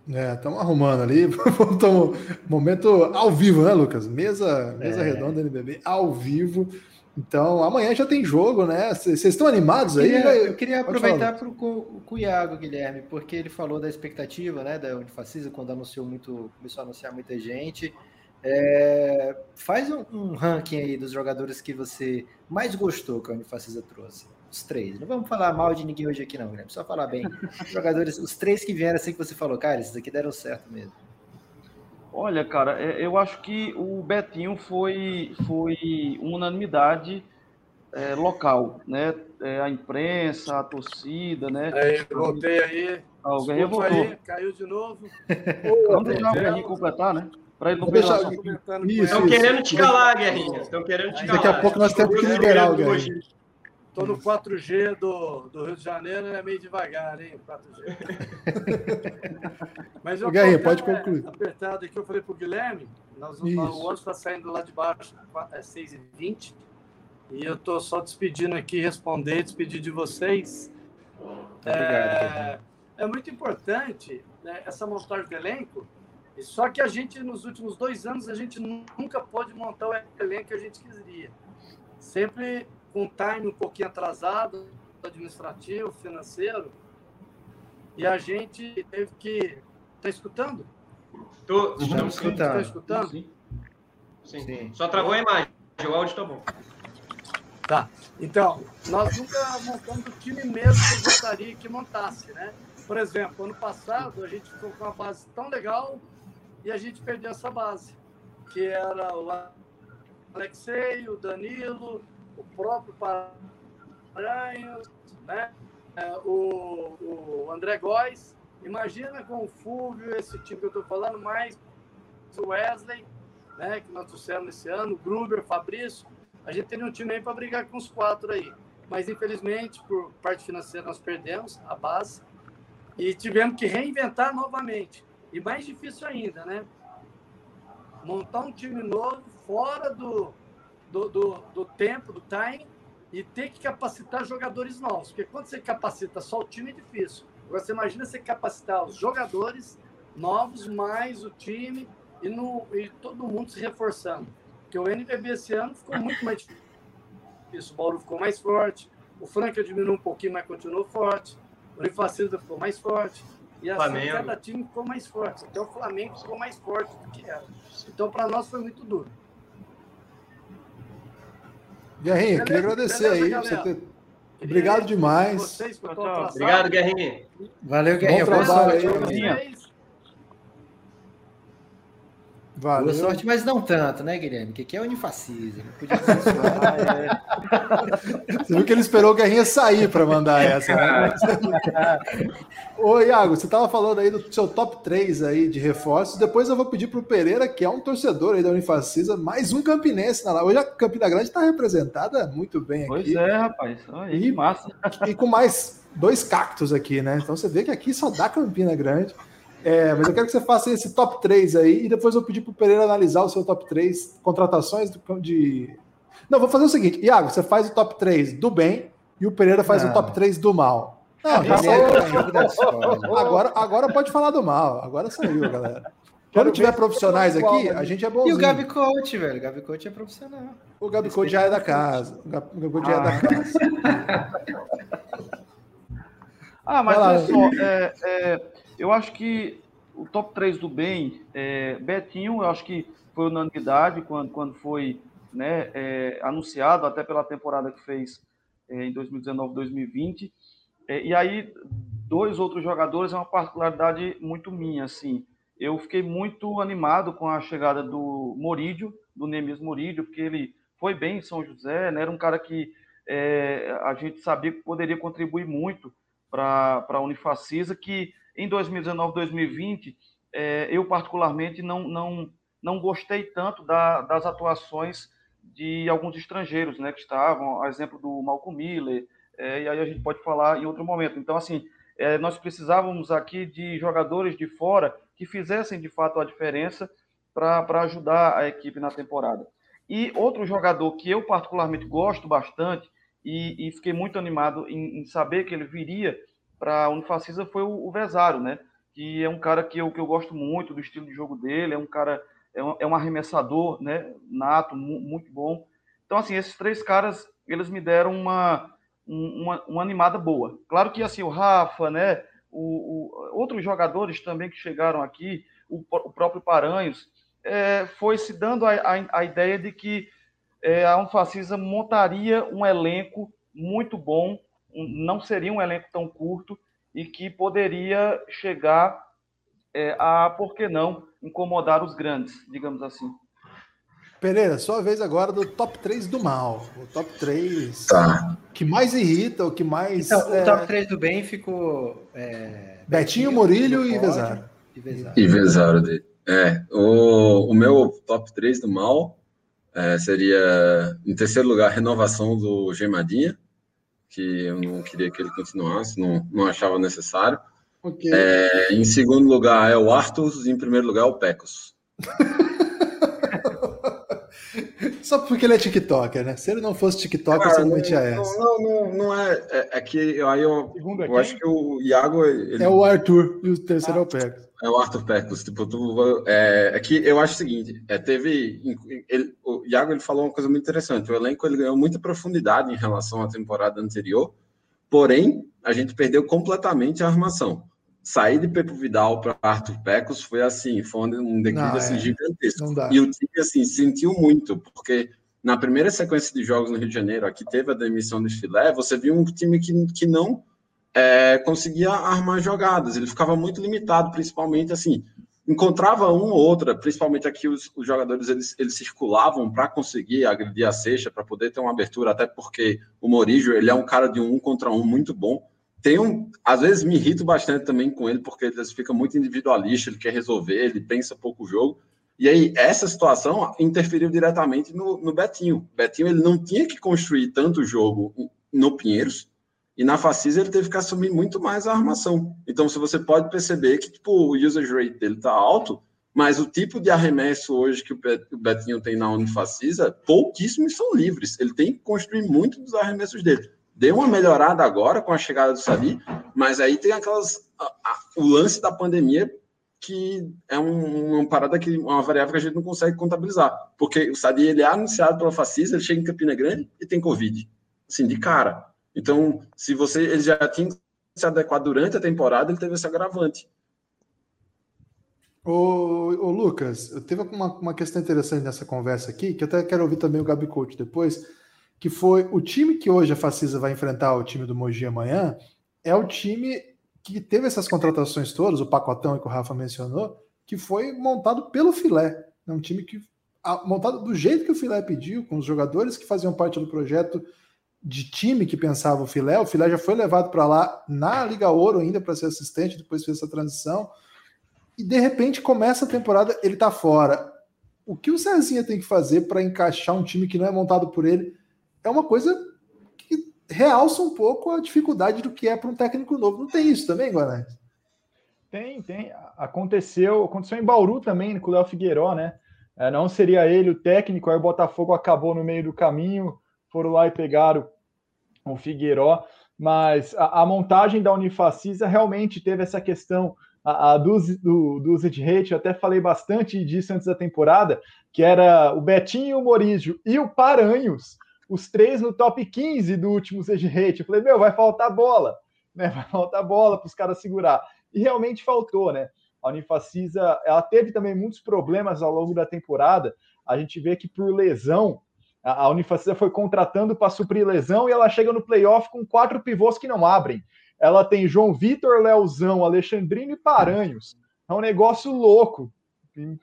É, estamos arrumando ali. Estamos momento ao vivo, né, Lucas? Mesa, mesa é. redonda NBB ao vivo. Então, amanhã já tem jogo, né? Vocês estão animados aí? Eu queria, eu queria aproveitar para o Iago, Guilherme, porque ele falou da expectativa, né, da Unifacisa, quando anunciou muito, começou a anunciar muita gente. É, faz um, um, ranking aí dos jogadores que você mais gostou que a Unifacisa trouxe. Os três. Não vamos falar mal de ninguém hoje aqui, não, Guilherme. Só falar bem. Os jogadores, os três que vieram assim que você falou, cara, esses aqui deram certo mesmo. Olha, cara, é, eu acho que o Betinho foi, foi unanimidade é, local, né? É, a imprensa, a torcida, né? Aí, voltei aí. Alguém voltou. Aí, caiu de novo. Vamos deixar o Guerrinho completar, né? Para ele não deixar... Estão querendo te calar, Guerrinha. Estão querendo te calar. Daqui a pouco nós temos que liberar o Guerrinho. Estou no 4G do, do Rio de Janeiro, é meio devagar, hein? 4G. Mas eu Guerrinha, pode concluir. apertado aqui, eu falei para o Guilherme, nós, o ônibus está saindo lá de baixo, é 6h20, e eu estou só despedindo aqui, responder, despedir de vocês. É, é muito importante né, essa montagem do elenco, só que a gente, nos últimos dois anos, a gente nunca pode montar o elenco que a gente queria. Sempre com um time um pouquinho atrasado, administrativo, financeiro, e a gente teve que. Está escutando? Tô, estamos escutando. Está escutando? Sim. Sim. Sim. Só travou a imagem, o áudio está bom. Tá. Então, nós nunca montamos o time mesmo que eu gostaria que montasse, né? Por exemplo, ano passado a gente ficou com uma base tão legal e a gente perdeu essa base, que era o Alexei, o Danilo, o próprio Paranhos, né? É, o, o André Góes. Imagina com o Fúvio, esse time que eu estou falando, mais o Wesley, né, que nós trouxemos esse ano, o Gruber, o Fabrício. A gente teria um time aí para brigar com os quatro aí. Mas, infelizmente, por parte financeira, nós perdemos a base e tivemos que reinventar novamente. E mais difícil ainda, né? Montar um time novo fora do, do, do, do tempo, do time, e ter que capacitar jogadores novos. Porque quando você capacita só o time é difícil. Agora você imagina você capacitar os jogadores novos, mais o time, e, no, e todo mundo se reforçando. Porque o NBB esse ano ficou muito mais difícil. O Bauru ficou mais forte. O Franca diminuiu um pouquinho, mas continuou forte. O Unifacisa ficou mais forte. E assim, Flamengo. cada time ficou mais forte. Até o Flamengo ficou mais forte do que era. Então, para nós foi muito duro. Guerrinha, queria agradecer beleza, aí. Você ter... Obrigado demais. Vocês, Obrigado, Guerrinha. Valeu, Guerrinha. Bom trabalho aí. Valeu. Boa sorte, mas não tanto, né, Guilherme? O que é unifascismo? Podia ser isso. Você viu que ele esperou o Guerrinha sair para mandar essa, né? Ô, Iago, você estava falando aí do seu top 3 aí de reforços. Depois eu vou pedir para o Pereira, que é um torcedor aí da Unifacisa, mais um campinense na live. Hoje a Campina Grande está representada muito bem aqui. Pois é, rapaz. Aí, e, massa. E com mais dois cactos aqui, né? Então você vê que aqui só dá Campina Grande. É, mas eu quero que você faça esse top 3 aí e depois eu pedir para o Pereira analisar o seu top 3 contratações de. Não, vou fazer o seguinte: Iago, você faz o top 3 do bem e o Pereira faz o top 3 do mal. Não, já saiu. Agora, agora pode falar do mal. Agora saiu, galera. Quando tiver profissionais aqui, a gente é bonzinho. E o Gabi Coach, velho. O Gabi Coach é profissional. O Gabi Coach já é da casa. O Gabi Coach já é da ah. casa. ah, mas olha só, é, é, eu acho que o top 3 do bem, é, Betinho, eu acho que foi unanimidade quando, quando foi né, é, anunciado, até pela temporada que fez é, em 2019, 2020. É, e aí, dois outros jogadores é uma particularidade muito minha, assim. Eu fiquei muito animado com a chegada do Morídio, do Nemes Murillo, porque ele foi bem em São José, né? era um cara que é, a gente sabia que poderia contribuir muito para a Unifacisa, que em 2019, 2020, é, eu particularmente não, não, não gostei tanto da, das atuações de alguns estrangeiros, né, que estavam, a exemplo do Malcolm Miller, é, e aí a gente pode falar em outro momento. Então, assim, é, nós precisávamos aqui de jogadores de fora que fizessem de fato a diferença para ajudar a equipe na temporada. E outro jogador que eu particularmente gosto bastante e, e fiquei muito animado em, em, saber que ele viria para a Unifacisa foi o, o né? Que é um cara que eu, que eu gosto muito do estilo de jogo dele, é um cara é um, é um arremessador, né? Nato, muito bom. Então assim, esses três caras eles me deram uma uma, uma animada boa. Claro que assim o Rafa, né? O, o, outros jogadores também que chegaram aqui, o, o próprio Paranhos, é, foi se dando a, a, a ideia de que é, a Unfacisa montaria um elenco muito bom, não seria um elenco tão curto e que poderia chegar é, a, por que não, incomodar os grandes, digamos assim. Pereira, sua vez agora do top 3 do mal. O top 3 tá. que mais irrita, o que mais. Então, é... o top 3 do bem ficou. É... Betinho, Murilho e Vezaro. E Vezaro dele. É, o, o meu top 3 do mal é, seria, em terceiro lugar, renovação do Gemadinha, que eu não queria que ele continuasse, não, não achava necessário. Okay. É, em segundo lugar é o Arthur, em primeiro lugar é o Pecos. Só porque ele é TikToker, né? Se ele não fosse TikToker, Cara, você não metia essa. Não, não, não é. É, é que aí eu, eu acho que o Iago. Ele... É o Arthur, e o terceiro ah. é o Pecos. É o Arthur Pecos. Tipo, tu, é, é, que eu acho o seguinte: é, teve. Ele, o Iago ele falou uma coisa muito interessante. O elenco ele ganhou muita profundidade em relação à temporada anterior, porém, a gente perdeu completamente a armação sair de Pepo Vidal para Arthur Pecos foi assim, foi um declínio assim, é, gigantesco. E o time assim sentiu muito, porque na primeira sequência de jogos no Rio de Janeiro, aqui teve a demissão de Filé, você viu um time que, que não é, conseguia armar jogadas, ele ficava muito limitado, principalmente assim, encontrava um ou outra, principalmente aqui os, os jogadores eles, eles circulavam para conseguir agredir a cesta, para poder ter uma abertura, até porque o Morijo ele é um cara de um contra um muito bom, tem um, às vezes me irrito bastante também com ele, porque ele fica muito individualista, ele quer resolver, ele pensa pouco o jogo. E aí, essa situação interferiu diretamente no, no Betinho. Betinho ele não tinha que construir tanto jogo no Pinheiros, e na Facisa ele teve que assumir muito mais a armação. Então, se você pode perceber que tipo, o usage rate dele está alto, mas o tipo de arremesso hoje que o Betinho tem na Unifacisa, pouquíssimos são livres. Ele tem que construir muito dos arremessos dele. Deu uma melhorada agora com a chegada do Sadi, mas aí tem aquelas. A, a, o lance da pandemia que é um, uma parada que uma variável que a gente não consegue contabilizar, porque o Sadi ele é anunciado pela Facisa, ele chega em Campina Grande e tem Covid, assim, de cara. Então, se você ele já tinha se adequado durante a temporada, ele teve esse agravante. Ô, ô Lucas, eu teve uma, uma questão interessante nessa conversa aqui, que eu até quero ouvir também o Gabi Coach depois que foi o time que hoje a Facisa vai enfrentar o time do Mogi amanhã, é o time que teve essas contratações todas, o pacotão que o Rafa mencionou, que foi montado pelo filé. É um time que montado do jeito que o filé pediu, com os jogadores que faziam parte do projeto de time que pensava o filé. O filé já foi levado para lá na Liga Ouro ainda para ser assistente, depois fez essa transição. E de repente começa a temporada, ele está fora. O que o Cezinha tem que fazer para encaixar um time que não é montado por ele é uma coisa que realça um pouco a dificuldade do que é para um técnico novo. Não tem isso também, Guarani? Tem, tem. Aconteceu, aconteceu em Bauru também, com o Léo Figueiró, né? É, não seria ele o técnico, aí o Botafogo acabou no meio do caminho, foram lá e pegaram o Figueiró, mas a, a montagem da Unifacisa realmente teve essa questão a, a do, do, do rate, eu até falei bastante disso antes da temporada, que era o Betinho, o Morígio e o Paranhos, os três no top 15 do último Sage Rate. Eu falei, meu, vai faltar bola, né? Vai faltar bola para os caras segurar. E realmente faltou, né? A Unifacisa, ela teve também muitos problemas ao longo da temporada. A gente vê que por lesão, a Unifacisa foi contratando para suprir lesão e ela chega no playoff com quatro pivôs que não abrem. Ela tem João Vitor, Leozão, Alexandrino e Paranhos. É um negócio louco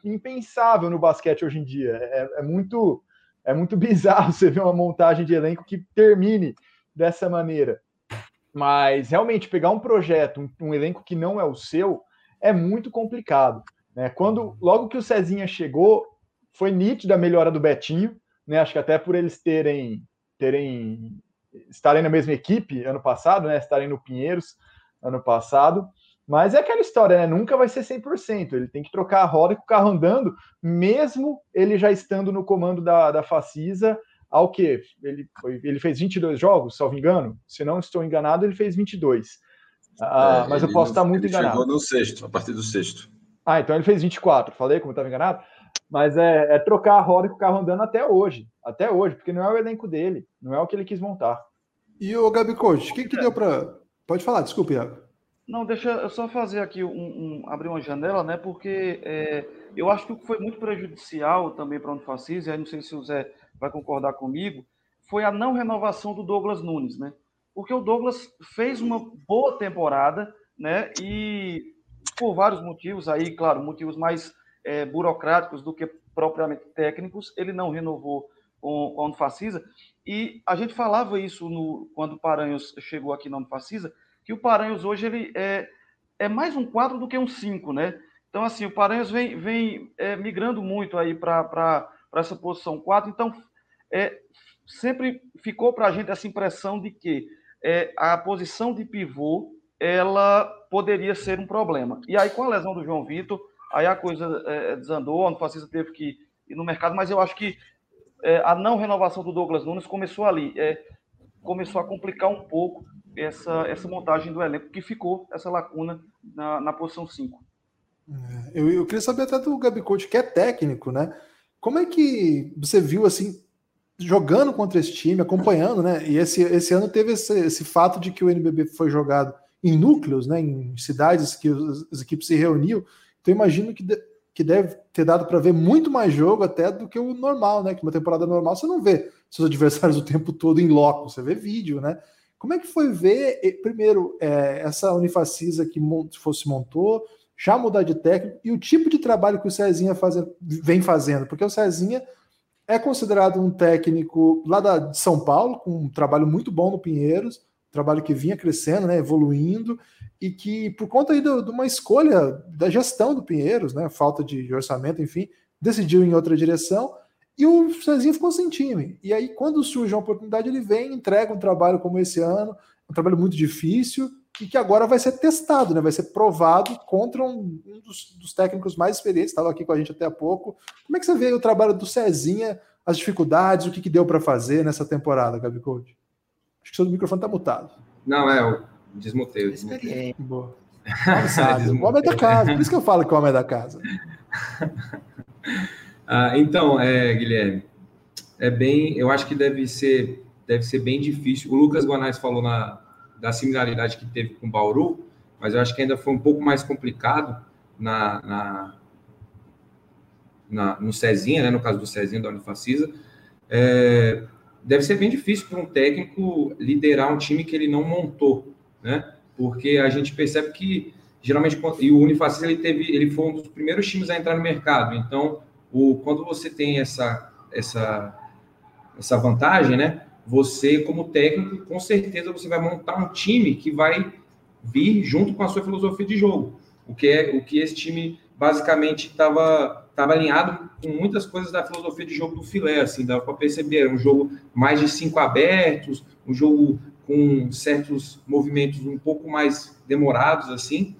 impensável no basquete hoje em dia. É, é, muito é muito bizarro você ver uma montagem de elenco que termine dessa maneira. Mas realmente pegar um projeto, um, um elenco que não é o seu, é muito complicado. Né? Quando logo que o Cezinha chegou, foi nítida a melhora do Betinho, né? Acho que até por eles terem terem estarem na mesma equipe ano passado, né? Estarem no Pinheiros ano passado. Mas é aquela história, né? Nunca vai ser 100%. Ele tem que trocar a roda com o carro andando, mesmo ele já estando no comando da, da Facisa. Ao que? Ele, ele fez 22 jogos, salvo engano? Se não estou enganado, ele fez 22. Ah, é, mas eu posso estar muito enganado. Chegou no sexto, a partir do sexto. Ah, então ele fez 24. Falei como estava enganado? Mas é, é, trocar a roda com o carro andando até hoje. Até hoje, porque não é o elenco dele. Não é o que ele quis montar. E o Gabi Coach, o que, que deu para. Pode falar, desculpe, Iago. Não, deixa eu só fazer aqui um, um abrir uma janela, né? Porque é, eu acho que o que foi muito prejudicial também para o Unifacisa, e aí não sei se o Zé vai concordar comigo, foi a não renovação do Douglas Nunes, né? Porque o Douglas fez uma boa temporada, né? E por vários motivos aí, claro, motivos mais é, burocráticos do que propriamente técnicos, ele não renovou com, com a. E a gente falava isso no, quando o Paranhos chegou aqui na Unifacisa, que o Paranhos hoje ele é, é mais um 4 do que um 5, né? Então, assim, o Paranhos vem, vem é, migrando muito aí para essa posição 4, então é, sempre ficou para a gente essa impressão de que é, a posição de pivô ela poderia ser um problema. E aí, com a lesão do João Vitor, aí a coisa é, desandou, o Fascista teve que ir no mercado, mas eu acho que é, a não renovação do Douglas Nunes começou ali, é, começou a complicar um pouco essa, essa montagem do elenco, que ficou essa lacuna na, na posição 5. É, eu, eu, queria saber até do Gabi Coach, que é técnico, né? Como é que você viu assim, jogando contra esse time, acompanhando, né? E esse, esse ano teve esse, esse fato de que o NBB foi jogado em núcleos, né? Em cidades que as, as equipes se reuniam. Então, imagino que, de, que deve ter dado para ver muito mais jogo até do que o normal, né? Que uma temporada normal você não vê seus adversários o tempo todo em loco, você vê vídeo, né? Como é que foi ver, primeiro, é, essa Unifacisa que fosse montou, já mudar de técnico e o tipo de trabalho que o Cezinha vem fazendo? Porque o Cezinha é considerado um técnico lá da, de São Paulo, com um trabalho muito bom no Pinheiros, um trabalho que vinha crescendo, né, evoluindo, e que, por conta aí de uma escolha da gestão do Pinheiros, né, falta de orçamento, enfim, decidiu em outra direção e o Cezinha ficou sem time. E aí, quando surge uma oportunidade, ele vem, entrega um trabalho como esse ano, um trabalho muito difícil, e que agora vai ser testado, né? vai ser provado contra um, um dos, dos, técnicos mais experientes, estava aqui com a gente até há pouco. Como é que você vê o trabalho do Cezinha, as dificuldades, o que, que deu para fazer nessa temporada, Gabi Coach? Acho que o seu microfone está mutado. Não, é, eu desmutei. Eu desmutei. Boa. O sabe, o homem é da casa, por isso que eu falo que o homem é da casa. Ah, então, é, Guilherme, é bem, eu acho que deve ser, deve ser bem difícil. O Lucas Guanais falou na, da similaridade que teve com o Bauru, mas eu acho que ainda foi um pouco mais complicado na, na, na no Cezinha, né, no caso do Cezinha da Unifacisa. É, deve ser bem difícil para um técnico liderar um time que ele não montou, né? Porque a gente percebe que geralmente e o Unifacisa ele teve, ele foi um dos primeiros times a entrar no mercado, então o, quando você tem essa, essa, essa vantagem, né? Você, como técnico, com certeza você vai montar um time que vai vir junto com a sua filosofia de jogo. O que é o que esse time basicamente estava estava alinhado com muitas coisas da filosofia de jogo do filé, assim, dava para perceber, um jogo mais de cinco abertos, um jogo com certos movimentos um pouco mais demorados, assim,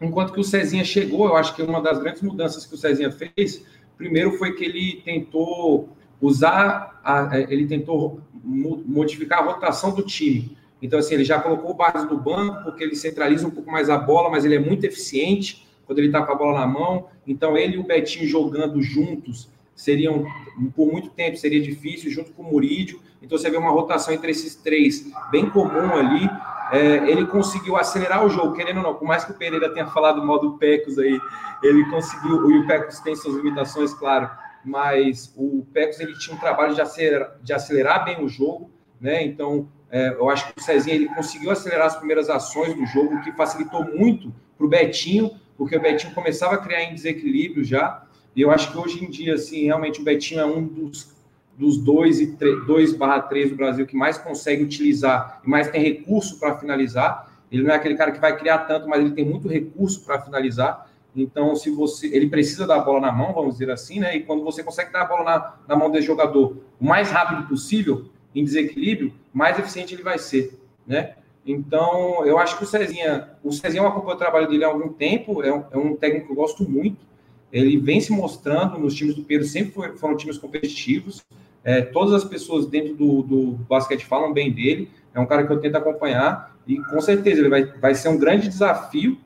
enquanto que o Cezinha chegou, eu acho que uma das grandes mudanças que o Cezinha fez Primeiro foi que ele tentou usar, a, ele tentou modificar a rotação do time. Então, assim, ele já colocou o base do banco, porque ele centraliza um pouco mais a bola, mas ele é muito eficiente quando ele está com a bola na mão. Então, ele e o Betinho jogando juntos seriam, por muito tempo, seria difícil, junto com o Murídio. Então, você vê uma rotação entre esses três bem comum ali é, ele conseguiu acelerar o jogo, querendo ou não, por mais que o Pereira tenha falado mal do Pecos aí, ele conseguiu, e o Pecos tem suas limitações, claro, mas o Pecos ele tinha um trabalho de acelerar, de acelerar bem o jogo, né? Então, é, eu acho que o Cezinha ele conseguiu acelerar as primeiras ações do jogo, o que facilitou muito para o Betinho porque o Betinho começava a criar em desequilíbrio já, e eu acho que hoje em dia, assim, realmente o Betinho é um dos, dos dois e 2 barra 3 do Brasil que mais consegue utilizar e mais tem recurso para finalizar. Ele não é aquele cara que vai criar tanto, mas ele tem muito recurso para finalizar. Então, se você. Ele precisa da bola na mão, vamos dizer assim, né? E quando você consegue dar a bola na, na mão desse jogador o mais rápido possível, em desequilíbrio, mais eficiente ele vai ser, né? Então, eu acho que o Cezinha, o Cezinha eu acompanho o trabalho dele há algum tempo, é um, é um técnico que eu gosto muito. Ele vem se mostrando nos times do Pedro, sempre foi, foram times competitivos. É, todas as pessoas dentro do, do basquete falam bem dele. É um cara que eu tento acompanhar e com certeza ele vai, vai ser um grande desafio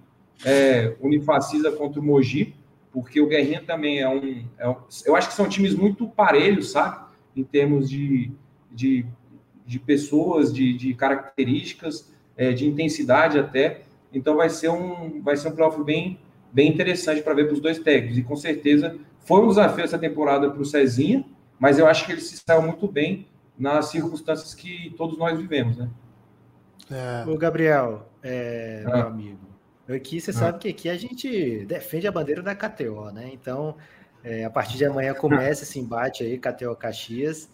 é, Unifacisa contra o Mogi, porque o Guerrinha também é um, é um, Eu acho que são times muito parelhos, sabe? Em termos de, de, de pessoas, de, de características, é, de intensidade até. Então vai ser um, vai ser um playoff bem, bem interessante para ver para os dois técnicos. E com certeza foi um desafio essa temporada para o Cezinha, mas eu acho que ele se saiu muito bem nas circunstâncias que todos nós vivemos, né? É. O Gabriel, é, ah. meu amigo, Aqui você ah. sabe que aqui a gente defende a bandeira da KTO, né? Então, é, a partir de amanhã começa esse embate aí, KTO Caxias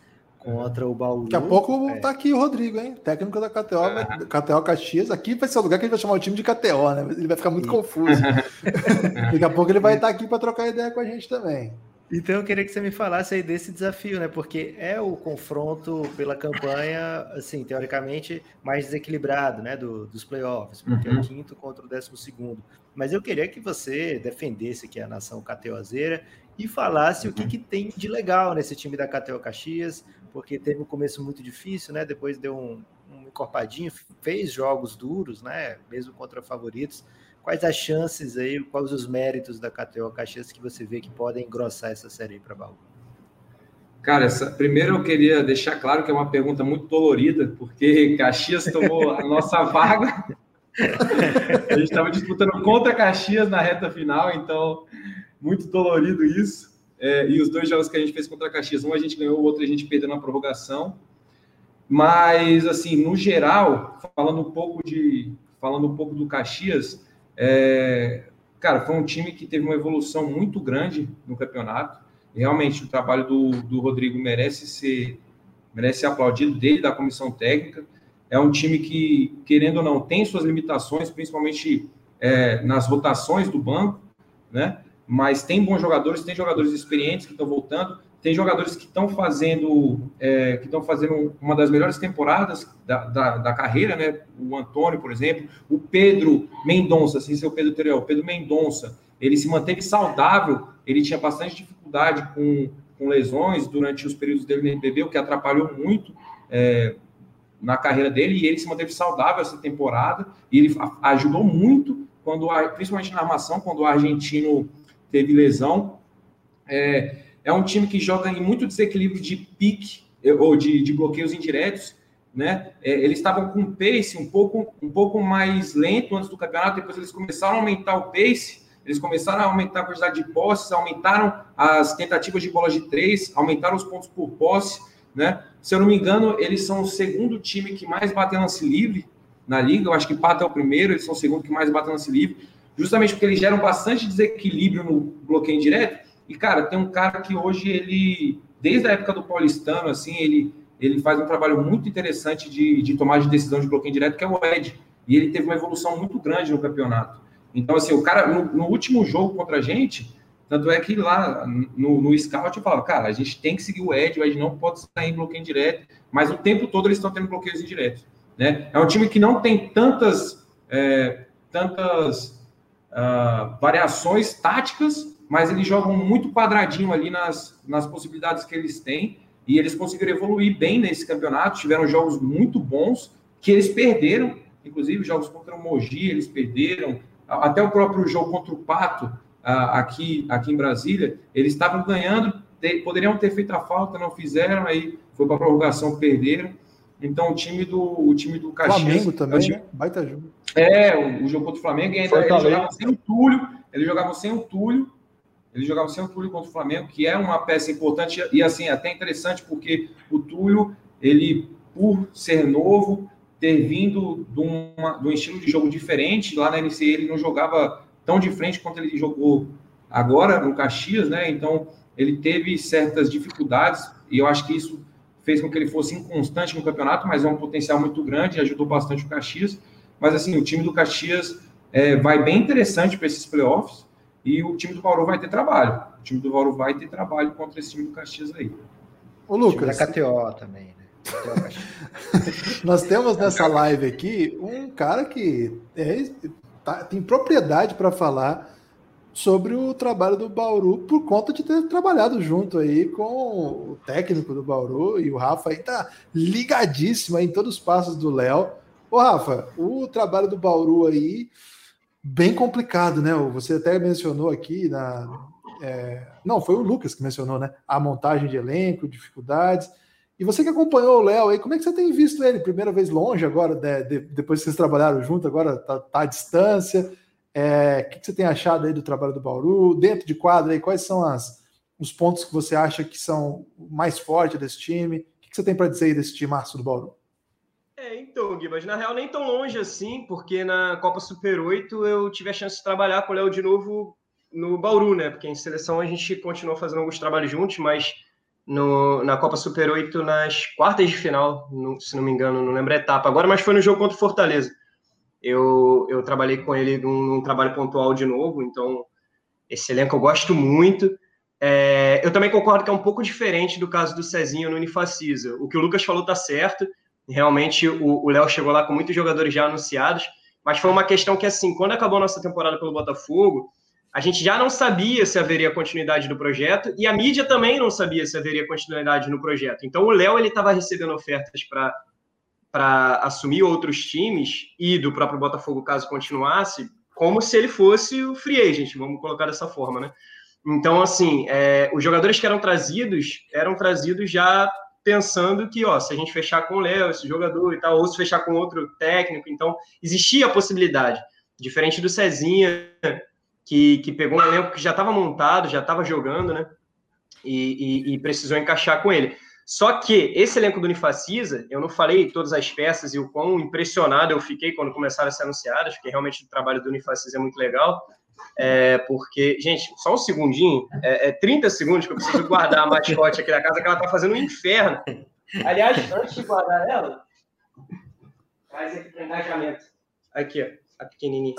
contra o Bauru. Daqui a pouco é. tá aqui o Rodrigo, hein? Técnico da KTO, ah. KTO Caxias. Aqui vai ser o lugar que ele vai chamar o time de KTO, né? Ele vai ficar muito Sim. confuso. Daqui a pouco ele vai estar aqui para trocar ideia com a gente também. Então eu queria que você me falasse aí desse desafio, né? Porque é o confronto pela campanha, assim, teoricamente, mais desequilibrado, né? Do, dos playoffs, porque uhum. é o uhum. quinto contra o décimo segundo. Mas eu queria que você defendesse aqui a nação cateozeira e falasse uhum. o que, uhum. que, tem de legal nesse time da Cateo Caxias, porque teve um começo muito difícil, né? Depois deu um, um encorpadinho, fez jogos duros, né? Mesmo contra favoritos quais as chances aí, quais os méritos da KTO Caxias que você vê que podem engrossar essa série para Baú? Cara, essa, primeiro eu queria deixar claro que é uma pergunta muito dolorida, porque Caxias tomou a nossa vaga. A gente estava disputando contra Caxias na reta final, então muito dolorido isso. É, e os dois jogos que a gente fez contra Caxias, um a gente ganhou, o outro a gente perdeu na prorrogação. Mas, assim, no geral, falando um pouco de, falando um pouco do Caxias, é, cara, foi um time que teve uma evolução muito grande no campeonato. E realmente o trabalho do, do Rodrigo merece ser merece ser aplaudido dele, da comissão técnica. É um time que, querendo ou não, tem suas limitações, principalmente é, nas rotações do banco, né? Mas tem bons jogadores, tem jogadores experientes que estão voltando. Tem jogadores que estão fazendo é, que estão fazendo uma das melhores temporadas da, da, da, carreira, né? O Antônio, por exemplo, o Pedro Mendonça, assim ser o Pedro Terel, o Pedro Mendonça, ele se manteve saudável, ele tinha bastante dificuldade com, com lesões durante os períodos dele no NBB, o que atrapalhou muito é, na carreira dele, e ele se manteve saudável essa temporada, e ele ajudou muito, quando principalmente na armação, quando o argentino teve lesão. É, é um time que joga em muito desequilíbrio de pique eh, ou de, de bloqueios indiretos. Né? É, eles estavam com um pace um pouco, um pouco mais lento antes do campeonato, depois eles começaram a aumentar o pace, eles começaram a aumentar a quantidade de posses, aumentaram as tentativas de bola de três, aumentaram os pontos por posse. Né? Se eu não me engano, eles são o segundo time que mais bate lance livre na liga. Eu acho que Pata é o primeiro, eles são o segundo que mais bate lance livre, justamente porque eles geram bastante desequilíbrio no bloqueio indireto e, cara, tem um cara que hoje ele, desde a época do Paulistano, assim, ele, ele faz um trabalho muito interessante de, de tomar de decisão de bloqueio direto, que é o Ed. E ele teve uma evolução muito grande no campeonato. Então, assim, o cara, no, no último jogo contra a gente, tanto é que lá no, no scout eu falava, cara, a gente tem que seguir o Ed, o Ed não pode sair em bloqueio direto, mas o tempo todo eles estão tendo bloqueios indiretos. Né? É um time que não tem tantas, é, tantas uh, variações táticas, mas eles jogam muito quadradinho ali nas, nas possibilidades que eles têm e eles conseguiram evoluir bem nesse campeonato. Tiveram jogos muito bons que eles perderam, inclusive jogos contra o Mogi, eles perderam, até o próprio jogo contra o Pato, aqui, aqui em Brasília, eles estavam ganhando, poderiam ter feito a falta, não fizeram, aí foi para a prorrogação, perderam. Então o time do, o time do Caxias. Flamengo também, é, time, né? baita jogo. É, o, o jogo contra o Flamengo, e ainda eles jogavam sem o Túlio, eles jogavam sem o Túlio, ele jogava sem o Túlio contra o Flamengo, que é uma peça importante e assim até interessante porque o Túlio, ele por ser novo, ter vindo de, uma, de um estilo de jogo diferente, lá na NC ele não jogava tão de frente quanto ele jogou agora no Caxias, né? Então ele teve certas dificuldades e eu acho que isso fez com que ele fosse inconstante no campeonato, mas é um potencial muito grande, ajudou bastante o Caxias. Mas assim, o time do Caxias é, vai bem interessante para esses playoffs e o time do Bauru vai ter trabalho. O time do Bauru vai ter trabalho contra esse time do Caxias aí. O Lucas. da KTO também, né? Nós temos nessa live aqui um cara que é, tá, tem propriedade para falar sobre o trabalho do Bauru por conta de ter trabalhado junto aí com o técnico do Bauru e o Rafa aí tá ligadíssimo aí em todos os passos do Léo. Ô Rafa, o trabalho do Bauru aí bem complicado, né? Você até mencionou aqui na é, não, foi o Lucas que mencionou, né? A montagem de elenco, dificuldades. E você que acompanhou o Léo aí, como é que você tem visto ele? Primeira vez longe agora, né, de, depois que vocês trabalharam junto, agora tá, tá à distância. É, o que, você tem achado aí do trabalho do Bauru? Dentro de quadra aí, quais são as, os pontos que você acha que são mais fortes desse time? O que, você tem para dizer aí desse time do Bauru? É, então, Gui, mas na real nem tão longe assim, porque na Copa Super 8 eu tive a chance de trabalhar com o Léo de novo no Bauru, né? Porque em seleção a gente continuou fazendo alguns trabalhos juntos, mas no, na Copa Super 8 nas quartas de final, no, se não me engano, não lembro a etapa agora, mas foi no jogo contra o Fortaleza. Eu, eu trabalhei com ele num, num trabalho pontual de novo, então esse elenco eu gosto muito. É, eu também concordo que é um pouco diferente do caso do Cezinho no Unifacisa. O que o Lucas falou tá certo. Realmente o Léo chegou lá com muitos jogadores já anunciados, mas foi uma questão que, assim, quando acabou a nossa temporada pelo Botafogo, a gente já não sabia se haveria continuidade do projeto e a mídia também não sabia se haveria continuidade no projeto. Então o Léo ele estava recebendo ofertas para para assumir outros times e do próprio Botafogo caso continuasse, como se ele fosse o free agent, vamos colocar dessa forma, né? Então assim, é, os jogadores que eram trazidos eram trazidos já pensando que, ó, se a gente fechar com o Léo, esse jogador e tal, ou se fechar com outro técnico, então existia a possibilidade, diferente do Cezinha que, que pegou um elenco que já estava montado, já estava jogando, né? E, e, e, precisou encaixar com ele. Só que esse elenco do Unifacisa, eu não falei todas as peças e o quão impressionado eu fiquei quando começaram a ser anunciadas, porque realmente o trabalho do Unifacisa é muito legal. É, porque, gente, só um segundinho, é, é 30 segundos que eu preciso guardar a mascote aqui da casa, que ela tá fazendo um inferno. Aliás, antes de guardar ela, traz aqui para engajamento. Aqui, ó a pequenininha.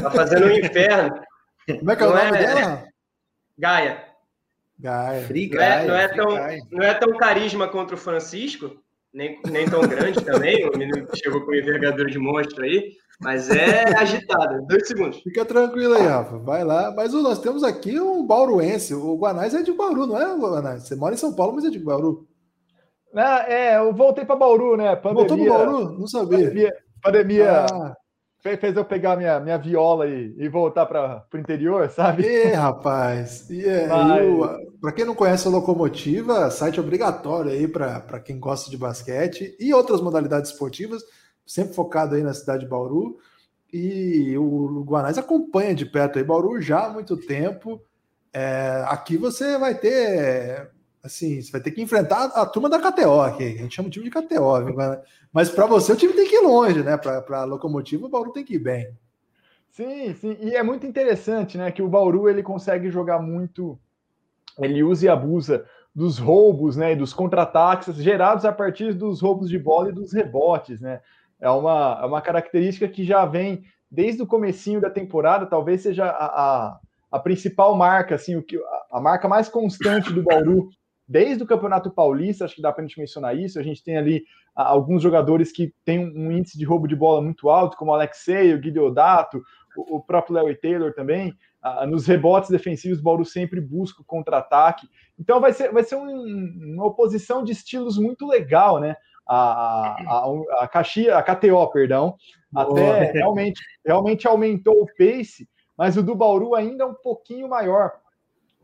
Tá fazendo um inferno. Como é que é o nome é... dela? Gaia. Gaia. Free não, é, não, é tão, não é tão carisma contra o Francisco, nem, nem tão grande também, o menino chegou com envergadura de monstro aí, mas é agitada. Dois segundos. Fica tranquilo aí, Rafa. Vai lá. Mas nós temos aqui um bauruense. O Guanais é de Bauru, não é, Guanais? Você mora em São Paulo, mas é de Bauru. Ah, é, eu voltei para Bauru, né? Pandemia, Voltou para Bauru? Não sabia. Pandemia, pandemia ah fez eu pegar minha, minha viola e, e voltar para o interior, sabe? E, rapaz. E, é, para quem não conhece a locomotiva, site obrigatório aí para quem gosta de basquete e outras modalidades esportivas, sempre focado aí na cidade de Bauru. E o Guanais acompanha de perto aí Bauru já há muito tempo. É, aqui você vai ter assim, você vai ter que enfrentar a turma da KTO aqui. A gente chama o time de KTO, viu? mas para você o time tem que ir longe, né? Para locomotiva, o Bauru tem que ir bem. Sim, sim. E é muito interessante, né? Que o Bauru ele consegue jogar muito, ele usa e abusa dos roubos, né? E dos contra-ataques gerados a partir dos roubos de bola e dos rebotes, né? É uma, é uma característica que já vem desde o comecinho da temporada, talvez seja a, a, a principal marca, assim, o que, a marca mais constante do Bauru desde o Campeonato Paulista, acho que dá para a gente mencionar isso. A gente tem ali alguns jogadores que têm um índice de roubo de bola muito alto, como o Alexei, o Guideodato, o, o próprio Larry Taylor também. Nos rebotes defensivos, o Bauru sempre busca o contra-ataque. Então vai ser, vai ser um, uma oposição de estilos muito legal, né? A, a, a, Caxia, a KTO, perdão, até realmente, realmente aumentou o pace, mas o do Bauru ainda é um pouquinho maior.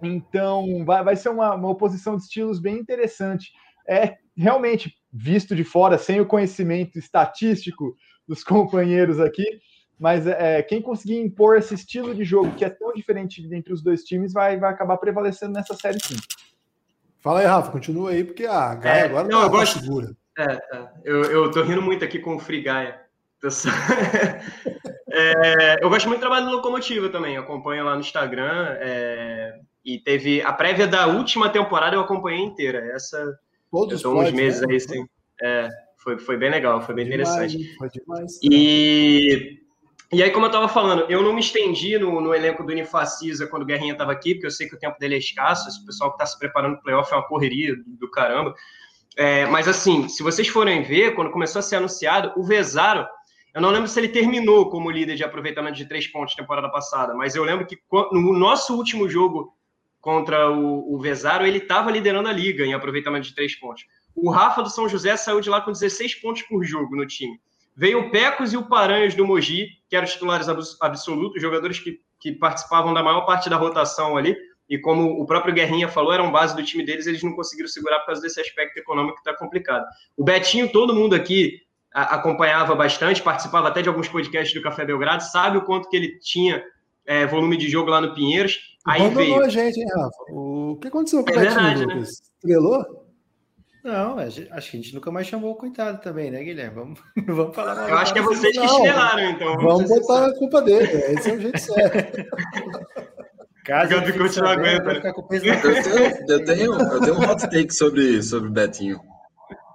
Então, vai, vai ser uma, uma oposição de estilos bem interessante. É realmente visto de fora, sem o conhecimento estatístico dos companheiros aqui, mas é, quem conseguir impor esse estilo de jogo que é tão diferente entre os dois times vai, vai acabar prevalecendo nessa série sim. Fala aí, Rafa, continua aí, porque a Gaia é, agora não, tá eu gosto, segura. É, é, eu, eu tô rindo muito aqui com o Free Gaia. é, eu gosto muito do trabalho do Locomotiva também, eu acompanho lá no Instagram. É, e teve a prévia da última temporada, eu acompanhei inteira. Essa. Todos os uns meses né? aí, sim. É, foi, foi bem legal, foi bem foi interessante. Demais, foi demais. E, e aí, como eu estava falando, eu não me estendi no, no elenco do Unifacisa quando o Guerrinha estava aqui, porque eu sei que o tempo dele é escasso, esse pessoal que está se preparando para o playoff é uma correria do, do caramba. É, mas assim, se vocês forem ver, quando começou a ser anunciado, o Vezaro eu não lembro se ele terminou como líder de aproveitamento de três pontos temporada passada, mas eu lembro que no nosso último jogo contra o, o Vezaro, ele estava liderando a liga em aproveitamento de três pontos. O Rafa do São José saiu de lá com 16 pontos por jogo no time. Veio o Pecos e o Paranhos do Mogi, que eram titulares absolutos, jogadores que, que participavam da maior parte da rotação ali. E como o próprio Guerrinha falou, eram base do time deles, eles não conseguiram segurar por causa desse aspecto econômico que está complicado. O Betinho, todo mundo aqui acompanhava bastante, participava até de alguns podcasts do Café Belgrado, sabe o quanto que ele tinha é, volume de jogo lá no Pinheiros. Aí Abandonou veio... a gente, hein, Rafa? O que aconteceu com é o verdade, né? Estrelou? Não, acho que a gente nunca mais chamou o coitado também, né, Guilherme? Vamos, vamos falar mal. Eu acho que é vocês que estrelaram, então. Vamos botar a culpa dele, esse é o jeito certo. Caso ele continue aguenta. Eu tenho, eu tenho um hot take sobre, sobre o Betinho.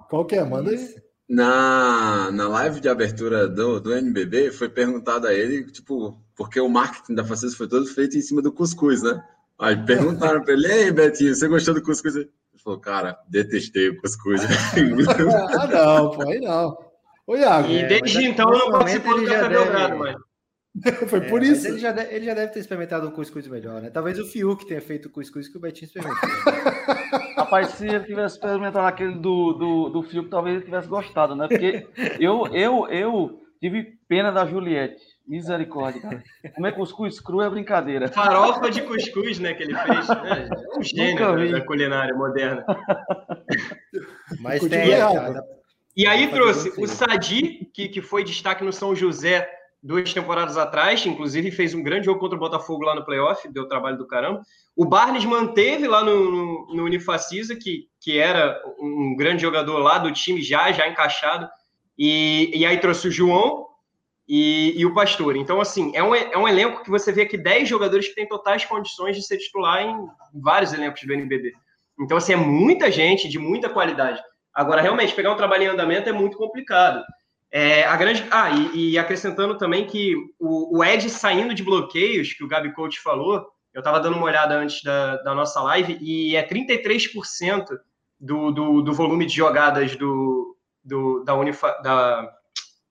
Qual que é? Manda aí. Na, na live de abertura do, do NBB, foi perguntado a ele, tipo, porque o marketing da Facesa foi todo feito em cima do cuscuz, né? Aí perguntaram para ele, ei, Betinho, você gostou do cuscuz? Ele falou, cara, detestei o cuscuz. ah, não, pô, aí não. Ô, Iago. E desde é, então não participou do Café Belgrado, mano. Foi é, por isso. Ele já, deve, ele já deve ter experimentado um cuscuz melhor, né? Talvez o Fiuk tenha feito o cuscuz que o Betinho experimentou. Rapaz, se ele tivesse experimentado aquele do, do, do Fiuk, talvez ele tivesse gostado, né? Porque eu, eu, eu tive pena da Juliette. Misericórdia, cara. Comer cuscuz cru é brincadeira. Farofa de cuscuz, né, que ele fez. Né? É um gênio da culinária moderna. Mas tem. E aí trouxe o Sadi, que, que foi destaque no São José duas temporadas atrás, inclusive fez um grande jogo contra o Botafogo lá no playoff, deu trabalho do caramba. O Barnes manteve lá no, no, no Unifacisa, que, que era um grande jogador lá do time, já, já encaixado. E, e aí trouxe o João e, e o Pastor. Então, assim, é um, é um elenco que você vê aqui 10 jogadores que têm totais condições de ser titular em vários elencos do NBB. Então, assim, é muita gente de muita qualidade. Agora, realmente, pegar um trabalho em andamento é muito complicado. É, a grande. Ah, e, e acrescentando também que o, o, Ed saindo de bloqueios, que o Gabi Coach falou, eu estava dando uma olhada antes da, da nossa live, e é 33% do, do, do volume de jogadas do, do, da, Unifa, da,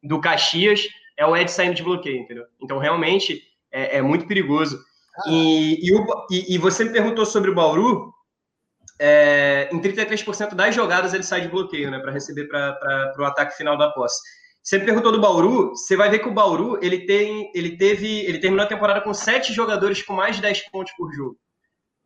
do Caxias é o Ed saindo de bloqueio, entendeu? Então, realmente, é, é muito perigoso. E, e, o, e, e, você me perguntou sobre o Bauru. É, em 33% das jogadas ele sai de bloqueio, né, para receber para o ataque final da posse. Você me perguntou do Bauru, você vai ver que o Bauru ele tem, ele teve, ele terminou a temporada com sete jogadores com mais de 10 pontos por jogo.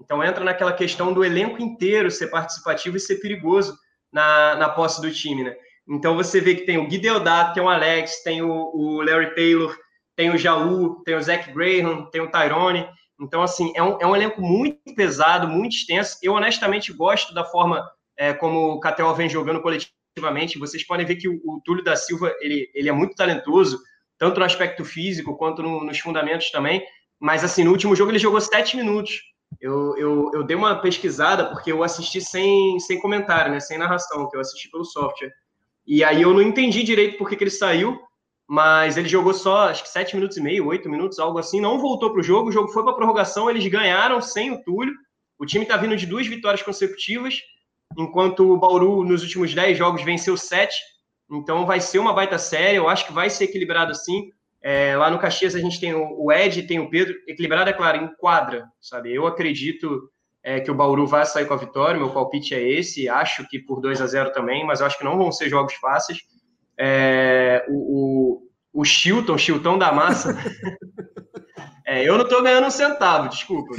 Então entra naquela questão do elenco inteiro ser participativo e ser perigoso na, na posse do time, né? Então você vê que tem o Gui Deodato, tem o Alex, tem o, o Larry Taylor, tem o Jaú, tem o Zach Graham, tem o Tyrone. Então, assim, é um, é um elenco muito pesado, muito extenso. Eu, honestamente, gosto da forma é, como o Catel vem jogando coletivo vocês podem ver que o, o Túlio da Silva ele, ele é muito talentoso, tanto no aspecto físico quanto no, nos fundamentos também. Mas assim, no último jogo ele jogou sete minutos. Eu, eu, eu dei uma pesquisada porque eu assisti sem, sem comentário, né? Sem narração, que eu assisti pelo software. E aí eu não entendi direito por que, que ele saiu, mas ele jogou só acho que sete minutos e meio, oito minutos, algo assim. Não voltou para o jogo. O jogo foi para prorrogação. Eles ganharam sem o Túlio. O time está vindo de duas vitórias consecutivas enquanto o Bauru nos últimos 10 jogos venceu 7. Então vai ser uma baita série, eu acho que vai ser equilibrado sim. É, lá no Caxias a gente tem o Ed, tem o Pedro, equilibrado, é claro, em quadra, sabe? Eu acredito é, que o Bauru vai sair com a vitória, meu palpite é esse, acho que por 2 a 0 também, mas eu acho que não vão ser jogos fáceis. É, o, o, o Chilton, Chiltão da massa, É, eu não estou ganhando um centavo, desculpa.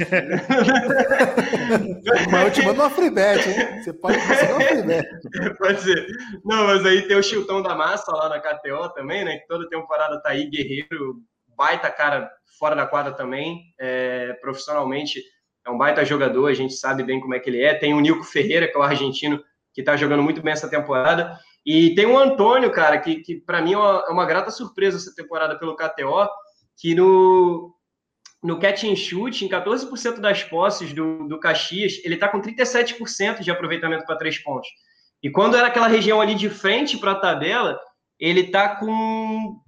mas eu te mando uma free bet, hein? Você pode fazer uma free bet. Pode ser. Não, mas aí tem o Chiltão da Massa lá na KTO também, né? Que toda temporada tá aí, guerreiro, baita cara fora da quadra também. É, profissionalmente é um baita jogador, a gente sabe bem como é que ele é. Tem o Nilco Ferreira, que é o argentino, que está jogando muito bem essa temporada. E tem o Antônio, cara, que, que para mim é uma, é uma, grata surpresa essa temporada pelo KTO, que no, no catch and shoot, em 14% das posses do, do Caxias, ele está com 37% de aproveitamento para três pontos. E quando era aquela região ali de frente para a tabela, ele está com.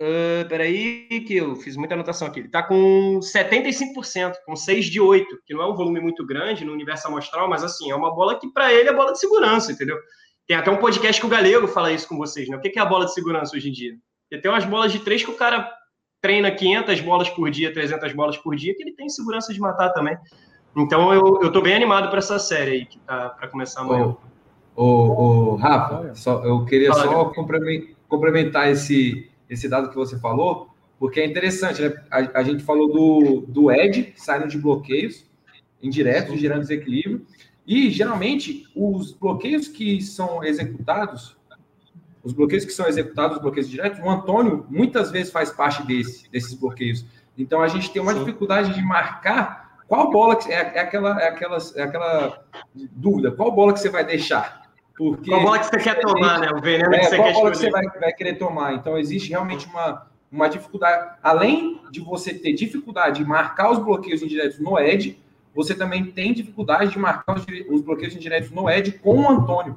Uh, peraí, que eu fiz muita anotação aqui. Ele está com 75%, com 6 de 8, que não é um volume muito grande no universo amostral, mas assim, é uma bola que para ele é bola de segurança, entendeu? Tem até um podcast que o Galego fala isso com vocês, né? O que é a bola de segurança hoje em dia? Tem umas bolas de três que o cara treina 500 bolas por dia, 300 bolas por dia, que ele tem segurança de matar também. Então eu, eu tô bem animado para essa série aí, que tá para começar amanhã. Ô, ô, Rafa, só, eu queria Fala, só complementar esse, esse dado que você falou, porque é interessante, né? A, a gente falou do, do Ed saindo de bloqueios indiretos, gerando desequilíbrio, e geralmente os bloqueios que são executados os bloqueios que são executados, os bloqueios diretos, o Antônio muitas vezes faz parte desse, desses bloqueios. Então a gente tem uma Sim. dificuldade de marcar qual bola que é, é, aquela é aquela é aquela dúvida, qual bola que você vai deixar? Porque qual bola que você quer tomar, né? O veneno é, que você qual quer bola que você vai, vai querer tomar. Então existe realmente uma uma dificuldade, além de você ter dificuldade de marcar os bloqueios indiretos no Ed, você também tem dificuldade de marcar os, os bloqueios indiretos no Ed com o Antônio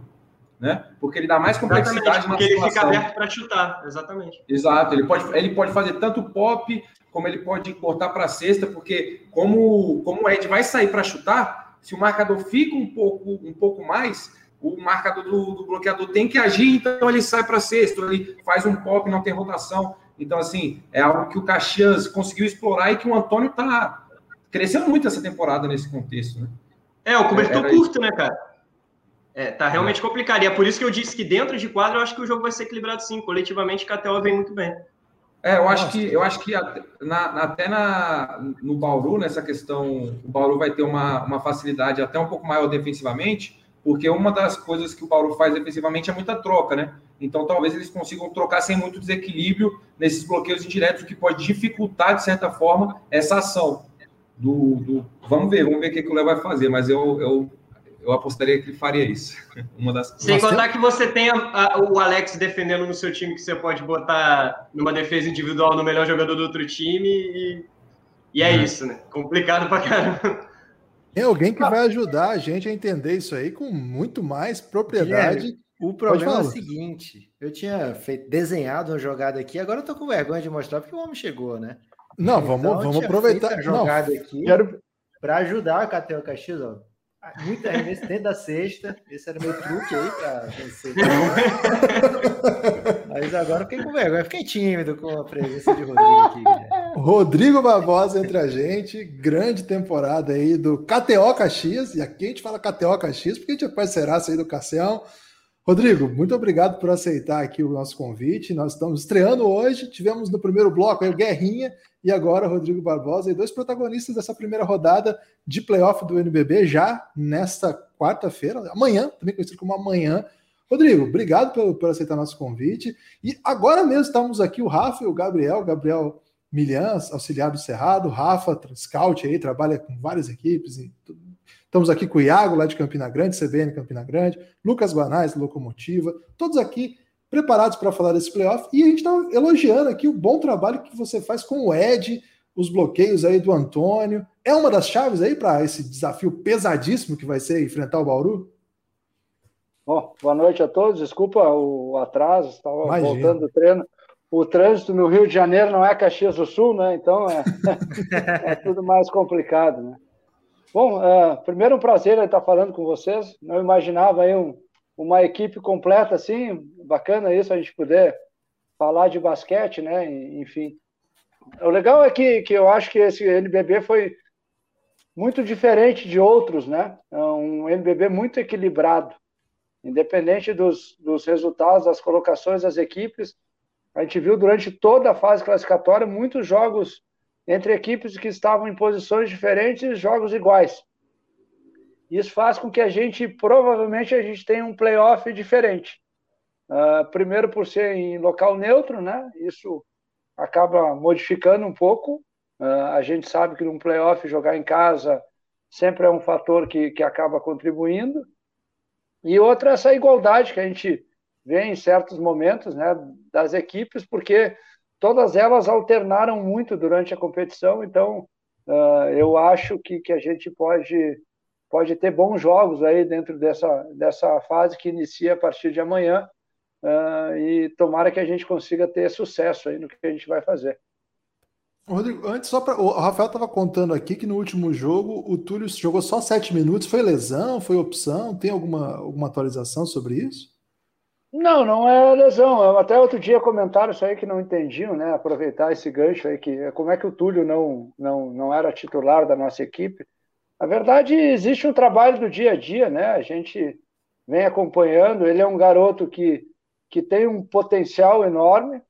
né? Porque ele dá mais complexidade porque ele fica aberto para chutar, exatamente. Exato, ele pode, ele pode fazer tanto pop, como ele pode cortar para a cesta, porque como, como o Ed vai sair para chutar, se o marcador fica um pouco, um pouco mais, o marcador do, do bloqueador tem que agir, então ele sai para cesta, ele faz um pop, não tem rotação. Então, assim, é algo que o Caxias conseguiu explorar e que o Antônio está crescendo muito essa temporada nesse contexto, né? É, o cobertor curto, né, cara? É, tá realmente complicado. E é por isso que eu disse que dentro de quadro eu acho que o jogo vai ser equilibrado sim. Coletivamente, KTO vem muito bem. É, eu acho que, eu acho que até na, até na, no Bauru, nessa questão, o Bauru vai ter uma, uma facilidade até um pouco maior defensivamente, porque uma das coisas que o Bauru faz defensivamente é muita troca, né? Então talvez eles consigam trocar sem muito desequilíbrio nesses bloqueios indiretos, o que pode dificultar, de certa forma, essa ação. Do, do... Vamos ver, vamos ver o que, que o Léo vai fazer, mas eu, eu eu apostaria que ele faria isso. Uma das Sem contar que você tem a, a, o Alex defendendo no seu time, que você pode botar numa defesa individual no melhor jogador do outro time, e, e é, é isso, né? Complicado pra caramba. Tem alguém que vai ajudar a gente a entender isso aí com muito mais propriedade. O problema é o seguinte: eu tinha feito, desenhado uma jogada aqui, agora eu tô com vergonha de mostrar porque o homem chegou, né? Não, vamos, então, vamos aproveitar. a jogada Não, aqui quero... para ajudar o Cateu Caxias, ó muito arremesso dentro da cesta. Esse era meu truque aí para vencer. Mas agora fiquei com vergonha. Fiquei tímido com a presença de Rodrigo aqui. Rodrigo Barbosa entre a gente. Grande temporada aí do KTO Caxias. E aqui a gente fala KTO Caxias porque a gente é parceiraço aí do Cassião. Rodrigo, muito obrigado por aceitar aqui o nosso convite. Nós estamos estreando hoje. Tivemos no primeiro bloco aí o Guerrinha e agora Rodrigo Barbosa, e dois protagonistas dessa primeira rodada de playoff do NBB já nesta quarta-feira, amanhã, também conhecido como amanhã. Rodrigo, obrigado por, por aceitar nosso convite. E agora mesmo estamos aqui o Rafa e o Gabriel, Gabriel Milhãs, auxiliar do Cerrado, Rafa, scout aí, trabalha com várias equipes. Estamos aqui com o Iago, lá de Campina Grande, CBN Campina Grande, Lucas Guanais, Locomotiva, todos aqui preparados para falar desse playoff. E a gente está elogiando aqui o bom trabalho que você faz com o Ed, os bloqueios aí do Antônio. É uma das chaves aí para esse desafio pesadíssimo que vai ser enfrentar o Bauru? Bom, boa noite a todos. Desculpa o atraso, estava voltando do treino. O trânsito no Rio de Janeiro não é Caxias do Sul, né? Então é, é tudo mais complicado, né? Bom, uh, primeiro um prazer estar falando com vocês. Não imaginava aí um, uma equipe completa assim, bacana isso, a gente poder falar de basquete, né? Enfim. O legal é que, que eu acho que esse NBB foi muito diferente de outros, né? É um NBB muito equilibrado. Independente dos, dos resultados, das colocações das equipes, a gente viu durante toda a fase classificatória muitos jogos entre equipes que estavam em posições diferentes, jogos iguais. Isso faz com que a gente, provavelmente, a gente tenha um playoff diferente. Uh, primeiro por ser em local neutro, né? Isso acaba modificando um pouco. Uh, a gente sabe que num playoff jogar em casa sempre é um fator que, que acaba contribuindo. E outra, essa igualdade que a gente vê em certos momentos né, das equipes, porque todas elas alternaram muito durante a competição, então uh, eu acho que, que a gente pode, pode ter bons jogos aí dentro dessa, dessa fase que inicia a partir de amanhã, uh, e tomara que a gente consiga ter sucesso aí no que a gente vai fazer. Rodrigo, antes só para o Rafael estava contando aqui que no último jogo o Túlio jogou só sete minutos. Foi lesão? Foi opção? Tem alguma, alguma atualização sobre isso? Não, não é lesão. Até outro dia comentaram isso aí que não entendiam, né? Aproveitar esse gancho aí que como é que o Túlio não não, não era titular da nossa equipe. Na verdade, existe um trabalho do dia a dia, né? A gente vem acompanhando. Ele é um garoto que que tem um potencial enorme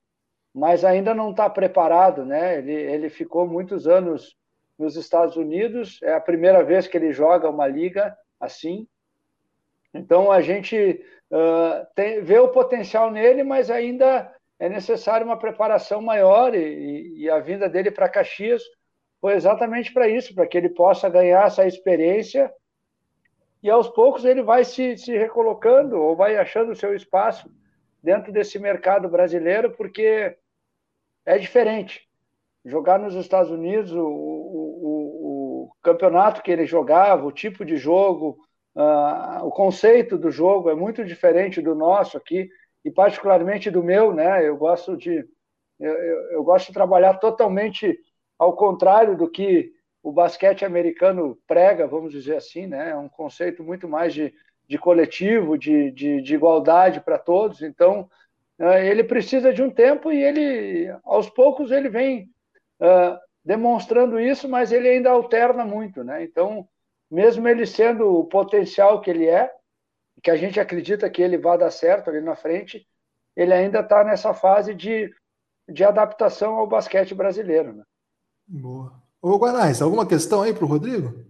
mas ainda não está preparado, né? Ele, ele ficou muitos anos nos Estados Unidos, é a primeira vez que ele joga uma liga assim. Então a gente uh, tem, vê o potencial nele, mas ainda é necessário uma preparação maior e, e a vinda dele para Caxias foi exatamente para isso, para que ele possa ganhar essa experiência e aos poucos ele vai se, se recolocando ou vai achando o seu espaço dentro desse mercado brasileiro, porque é diferente. Jogar nos Estados Unidos, o, o, o campeonato que ele jogava, o tipo de jogo, uh, o conceito do jogo é muito diferente do nosso aqui, e particularmente do meu, né? Eu gosto de, eu, eu, eu gosto de trabalhar totalmente ao contrário do que o basquete americano prega, vamos dizer assim, né? É um conceito muito mais de, de coletivo, de, de, de igualdade para todos. Então, é, ele precisa de um tempo e ele, aos poucos, ele vem uh, demonstrando isso, mas ele ainda alterna muito, né? Então, mesmo ele sendo o potencial que ele é, que a gente acredita que ele vai dar certo ali na frente, ele ainda está nessa fase de, de adaptação ao basquete brasileiro. Né? Boa. Ô, Guanais, alguma questão aí para o Rodrigo?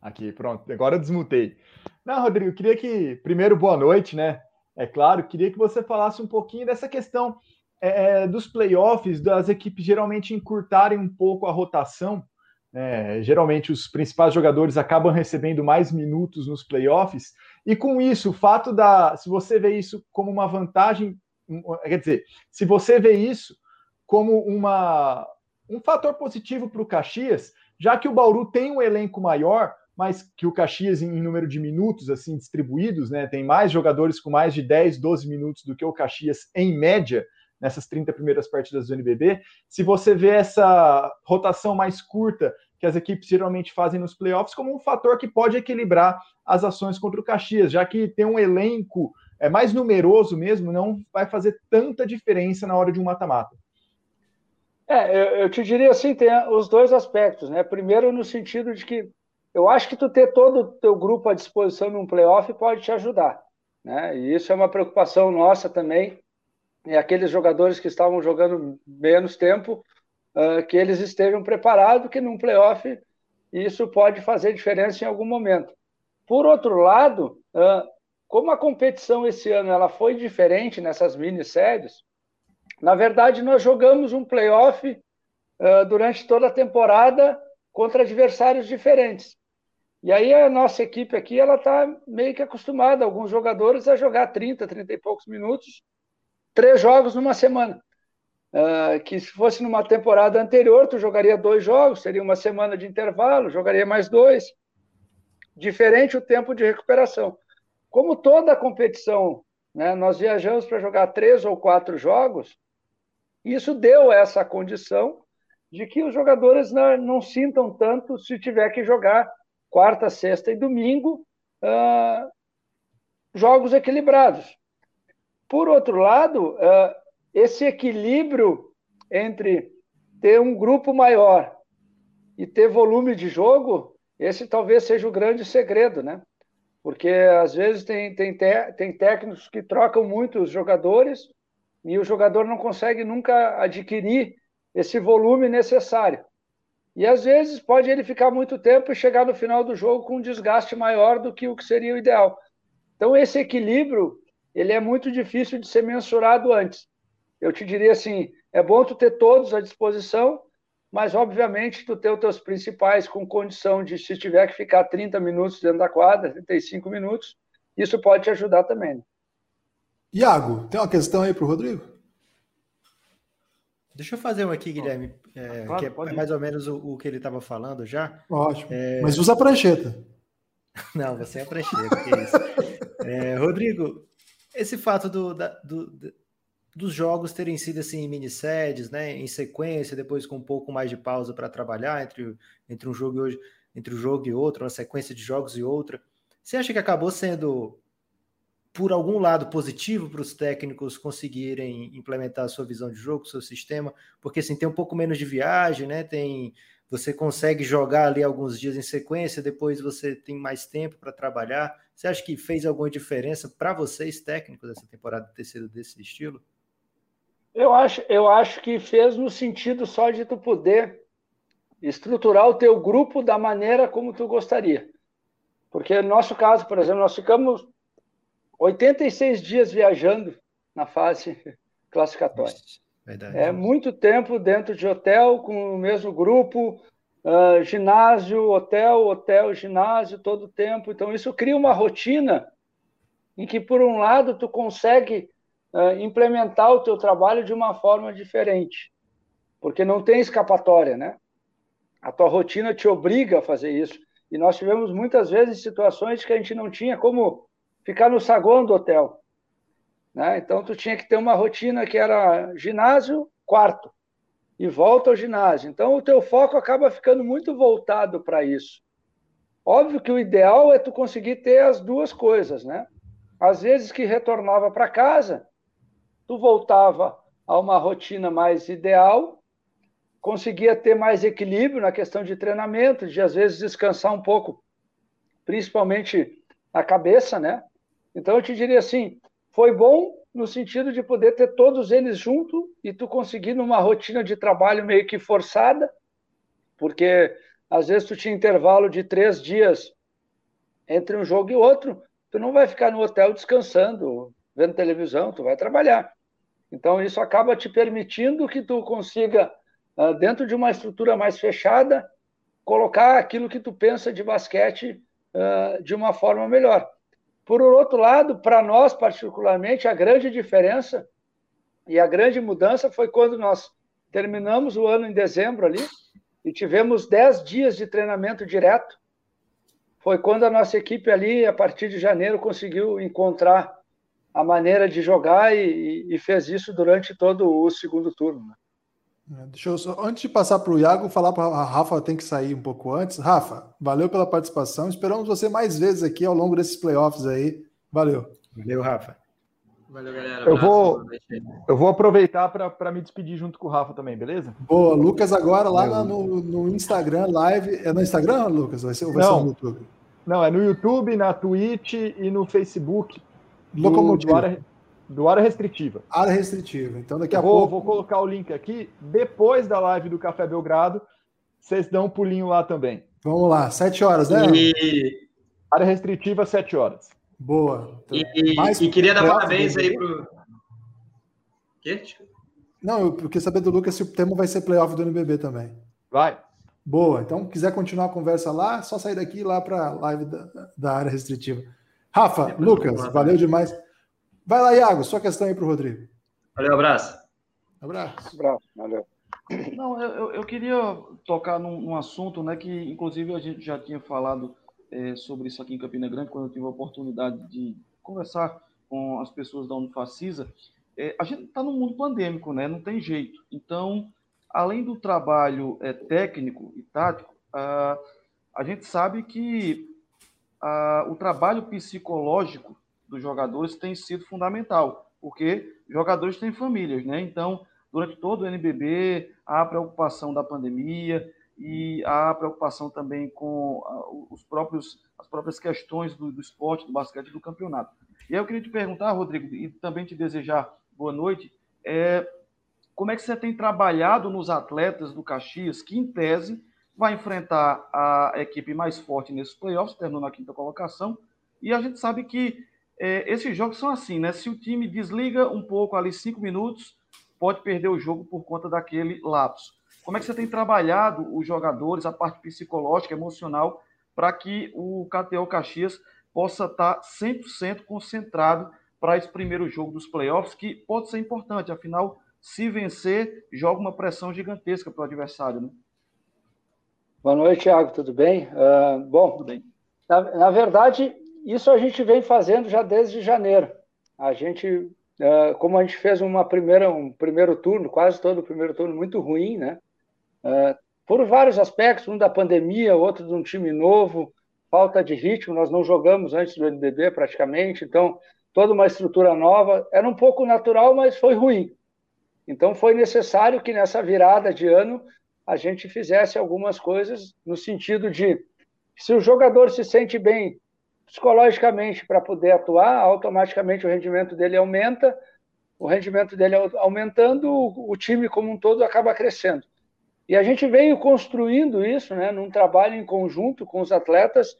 Aqui, pronto. Agora eu desmutei. Não, Rodrigo, queria que, primeiro, boa noite, né? É claro, queria que você falasse um pouquinho dessa questão é, é, dos playoffs, das equipes geralmente encurtarem um pouco a rotação. Né? Geralmente, os principais jogadores acabam recebendo mais minutos nos playoffs, e com isso, o fato da. Se você vê isso como uma vantagem, quer dizer, se você vê isso como uma, um fator positivo para o Caxias, já que o Bauru tem um elenco maior, mas que o Caxias, em número de minutos assim distribuídos, né, tem mais jogadores com mais de 10, 12 minutos do que o Caxias em média nessas 30 primeiras partidas do NBB. Se você vê essa rotação mais curta que as equipes geralmente fazem nos playoffs como um fator que pode equilibrar as ações contra o Caxias, já que tem um elenco é mais numeroso mesmo, não vai fazer tanta diferença na hora de um mata-mata. É, eu, eu, te diria assim, tem os dois aspectos, né? Primeiro, no sentido de que eu acho que tu ter todo o teu grupo à disposição num playoff pode te ajudar. Né? E isso é uma preocupação nossa também. E aqueles jogadores que estavam jogando menos tempo, uh, que eles estejam preparados, que num playoff isso pode fazer diferença em algum momento. Por outro lado, uh, como a competição esse ano ela foi diferente nessas mini-séries, na verdade nós jogamos um playoff uh, durante toda a temporada contra adversários diferentes. E aí a nossa equipe aqui, ela está meio que acostumada, alguns jogadores, a jogar 30, 30 e poucos minutos, três jogos numa semana. Uh, que se fosse numa temporada anterior, tu jogaria dois jogos, seria uma semana de intervalo, jogaria mais dois. Diferente o tempo de recuperação. Como toda competição, né, nós viajamos para jogar três ou quatro jogos, isso deu essa condição de que os jogadores não, não sintam tanto se tiver que jogar quarta, sexta e domingo, uh, jogos equilibrados. Por outro lado, uh, esse equilíbrio entre ter um grupo maior e ter volume de jogo, esse talvez seja o grande segredo, né? Porque às vezes tem, tem, tem técnicos que trocam muito os jogadores e o jogador não consegue nunca adquirir esse volume necessário. E às vezes pode ele ficar muito tempo e chegar no final do jogo com um desgaste maior do que o que seria o ideal. Então esse equilíbrio, ele é muito difícil de ser mensurado antes. Eu te diria assim, é bom tu ter todos à disposição, mas obviamente tu ter os teus principais com condição de, se tiver que ficar 30 minutos dentro da quadra, 35 minutos, isso pode te ajudar também. Iago, tem uma questão aí para o Rodrigo? Deixa eu fazer um aqui, Guilherme, é, claro, que é mais ou menos o, o que ele estava falando já. Ótimo. É... Mas usa a prancheta. Não, você é a prancheta, que é isso. É, Rodrigo, esse fato do, da, do, dos jogos terem sido assim minisséries, né, em sequência, depois com um pouco mais de pausa para trabalhar entre, entre um jogo e hoje, entre um jogo e outro, uma sequência de jogos e outra. Você acha que acabou sendo por algum lado positivo para os técnicos conseguirem implementar a sua visão de jogo, seu sistema, porque assim tem um pouco menos de viagem, né? Tem você consegue jogar ali alguns dias em sequência, depois você tem mais tempo para trabalhar. Você acha que fez alguma diferença para vocês técnicos essa temporada ter sido desse estilo? Eu acho, eu acho que fez no sentido só de tu poder estruturar o teu grupo da maneira como tu gostaria. Porque no nosso caso, por exemplo, nós ficamos 86 dias viajando na fase classificatória. Verdade. É muito tempo dentro de hotel com o mesmo grupo, uh, ginásio, hotel, hotel, ginásio, todo tempo. Então isso cria uma rotina em que por um lado tu consegue uh, implementar o teu trabalho de uma forma diferente, porque não tem escapatória, né? A tua rotina te obriga a fazer isso. E nós tivemos muitas vezes situações que a gente não tinha como ficar no saguão do hotel. Né? Então, tu tinha que ter uma rotina que era ginásio, quarto, e volta ao ginásio. Então, o teu foco acaba ficando muito voltado para isso. Óbvio que o ideal é tu conseguir ter as duas coisas, né? Às vezes que retornava para casa, tu voltava a uma rotina mais ideal, conseguia ter mais equilíbrio na questão de treinamento, de às vezes descansar um pouco, principalmente a cabeça, né? Então eu te diria assim, foi bom no sentido de poder ter todos eles junto e tu conseguir numa rotina de trabalho meio que forçada, porque às vezes tu tinha intervalo de três dias entre um jogo e outro, tu não vai ficar no hotel descansando, vendo televisão, tu vai trabalhar. Então, isso acaba te permitindo que tu consiga, ah, dentro de uma estrutura mais fechada, colocar aquilo que tu pensa de basquete ah, de uma forma melhor. Por outro lado, para nós, particularmente, a grande diferença e a grande mudança foi quando nós terminamos o ano em dezembro ali e tivemos 10 dias de treinamento direto. Foi quando a nossa equipe ali, a partir de janeiro, conseguiu encontrar a maneira de jogar e, e fez isso durante todo o segundo turno. É, deixa eu só, antes de passar para o Iago, falar para a Rafa, tem que sair um pouco antes. Rafa, valeu pela participação. Esperamos você mais vezes aqui ao longo desses playoffs aí. Valeu. Valeu, Rafa. Valeu, galera. Eu vou, eu vou aproveitar para me despedir junto com o Rafa também, beleza? Boa, Lucas, agora lá no, no Instagram Live. É no Instagram, Lucas? Vai ser, vai Não. ser no YouTube? Não, é no YouTube, na Twitch e no Facebook Locomotiva. Do do área restritiva. Área restritiva. Então daqui a vou, pouco. Vou colocar o link aqui. Depois da live do Café Belgrado, vocês dão um pulinho lá também. Vamos lá, sete horas, né? E... Área restritiva, sete horas. Boa. Então, e, mais e queria dar parabéns aí pro. Quê? Não, eu queria saber do Lucas se o tema vai ser playoff do NBB também. Vai. Boa. Então, quiser continuar a conversa lá, só sair daqui lá para a live da, da área restritiva. Rafa, Lucas, valeu demais. Vai lá, Iago, sua questão aí para o Rodrigo. Valeu, abraço. Abraço. Abraço, valeu. Não, eu, eu queria tocar num, num, assunto, né, que inclusive a gente já tinha falado é, sobre isso aqui em Campina Grande, quando eu tive a oportunidade de conversar com as pessoas da Unifacisa. É, a gente está num mundo pandêmico, né, não tem jeito. Então, além do trabalho é, técnico e tático, a, a gente sabe que o trabalho psicológico dos jogadores tem sido fundamental, porque jogadores têm famílias, né? Então, durante todo o NBB, há a preocupação da pandemia e há a preocupação também com os próprios, as próprias questões do, do esporte, do basquete do campeonato. E aí eu queria te perguntar, Rodrigo, e também te desejar boa noite, é, como é que você tem trabalhado nos atletas do Caxias, que em tese vai enfrentar a equipe mais forte nesses playoffs, terminando na quinta colocação. E a gente sabe que é, esses jogos são assim, né? Se o time desliga um pouco ali cinco minutos, pode perder o jogo por conta daquele lapso. como é que você tem trabalhado os jogadores, a parte psicológica, emocional, para que o KTO Caxias possa estar 100% concentrado para esse primeiro jogo dos playoffs, que pode ser importante, afinal, se vencer, joga uma pressão gigantesca para o adversário. Né? Boa noite, Thiago, tudo bem? Uh, bom, tudo bem. Na, na, verdade, isso a gente vem fazendo já desde janeiro. A gente, uh, como a gente fez uma primeira, um primeiro turno, quase todo o primeiro turno muito ruim, né? Uh, por vários aspectos, um da pandemia, outro de um time novo, falta de ritmo, nós não jogamos antes do NBB praticamente, então toda uma estrutura nova, era um pouco natural, mas foi ruim. Então foi necessário que nessa virada de ano a gente fizesse algumas coisas no sentido de se o jogador se sente bem psicologicamente para poder atuar, automaticamente o rendimento dele aumenta, o rendimento dele aumentando, o time como um todo acaba crescendo. E a gente veio construindo isso, né, num trabalho em conjunto com os atletas,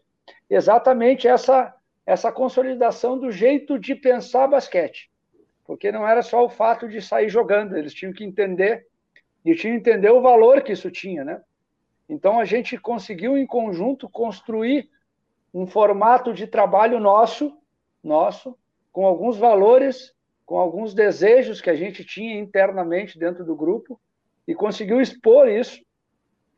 exatamente essa, essa consolidação do jeito de pensar basquete. Porque não era só o fato de sair jogando, eles tinham que entender, e tinham que entender o valor que isso tinha, né? Então a gente conseguiu em conjunto construir um formato de trabalho nosso, nosso, com alguns valores, com alguns desejos que a gente tinha internamente dentro do grupo, e conseguiu expor isso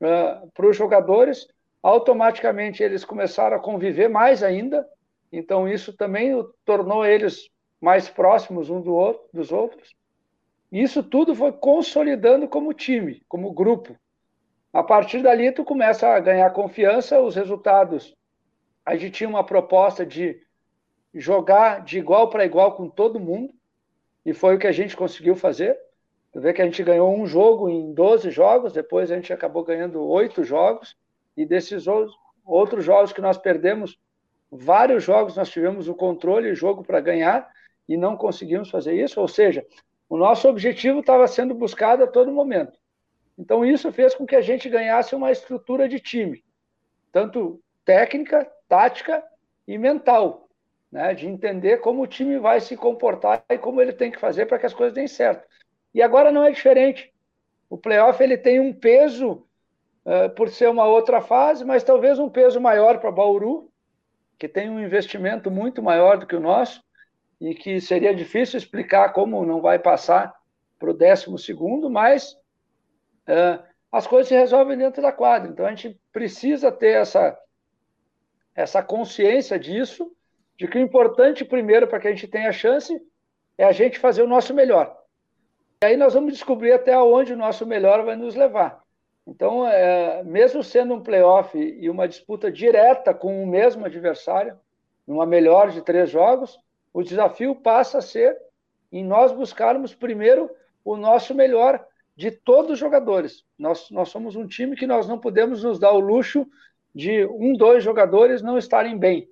uh, para os jogadores automaticamente eles começaram a conviver mais ainda, então isso também tornou eles mais próximos um do outro, dos outros. Isso tudo foi consolidando como time, como grupo. A partir dali, tu começa a ganhar confiança, os resultados. A gente tinha uma proposta de jogar de igual para igual com todo mundo, e foi o que a gente conseguiu fazer. Tu vê que a gente ganhou um jogo em 12 jogos, depois a gente acabou ganhando oito jogos, e desses outros jogos que nós perdemos, vários jogos nós tivemos o controle, jogo para ganhar, e não conseguimos fazer isso. Ou seja, o nosso objetivo estava sendo buscado a todo momento. Então, isso fez com que a gente ganhasse uma estrutura de time, tanto técnica, tática e mental, né? de entender como o time vai se comportar e como ele tem que fazer para que as coisas deem certo. E agora não é diferente. O playoff ele tem um peso eh, por ser uma outra fase, mas talvez um peso maior para Bauru, que tem um investimento muito maior do que o nosso, e que seria difícil explicar como não vai passar para o décimo segundo, mas uh, as coisas se resolvem dentro da quadra. Então a gente precisa ter essa, essa consciência disso, de que o importante primeiro para que a gente tenha chance é a gente fazer o nosso melhor. E aí nós vamos descobrir até onde o nosso melhor vai nos levar. Então, é, mesmo sendo um playoff e uma disputa direta com o mesmo adversário, numa melhor de três jogos, o desafio passa a ser em nós buscarmos primeiro o nosso melhor de todos os jogadores. Nós, nós somos um time que nós não podemos nos dar o luxo de um, dois jogadores não estarem bem.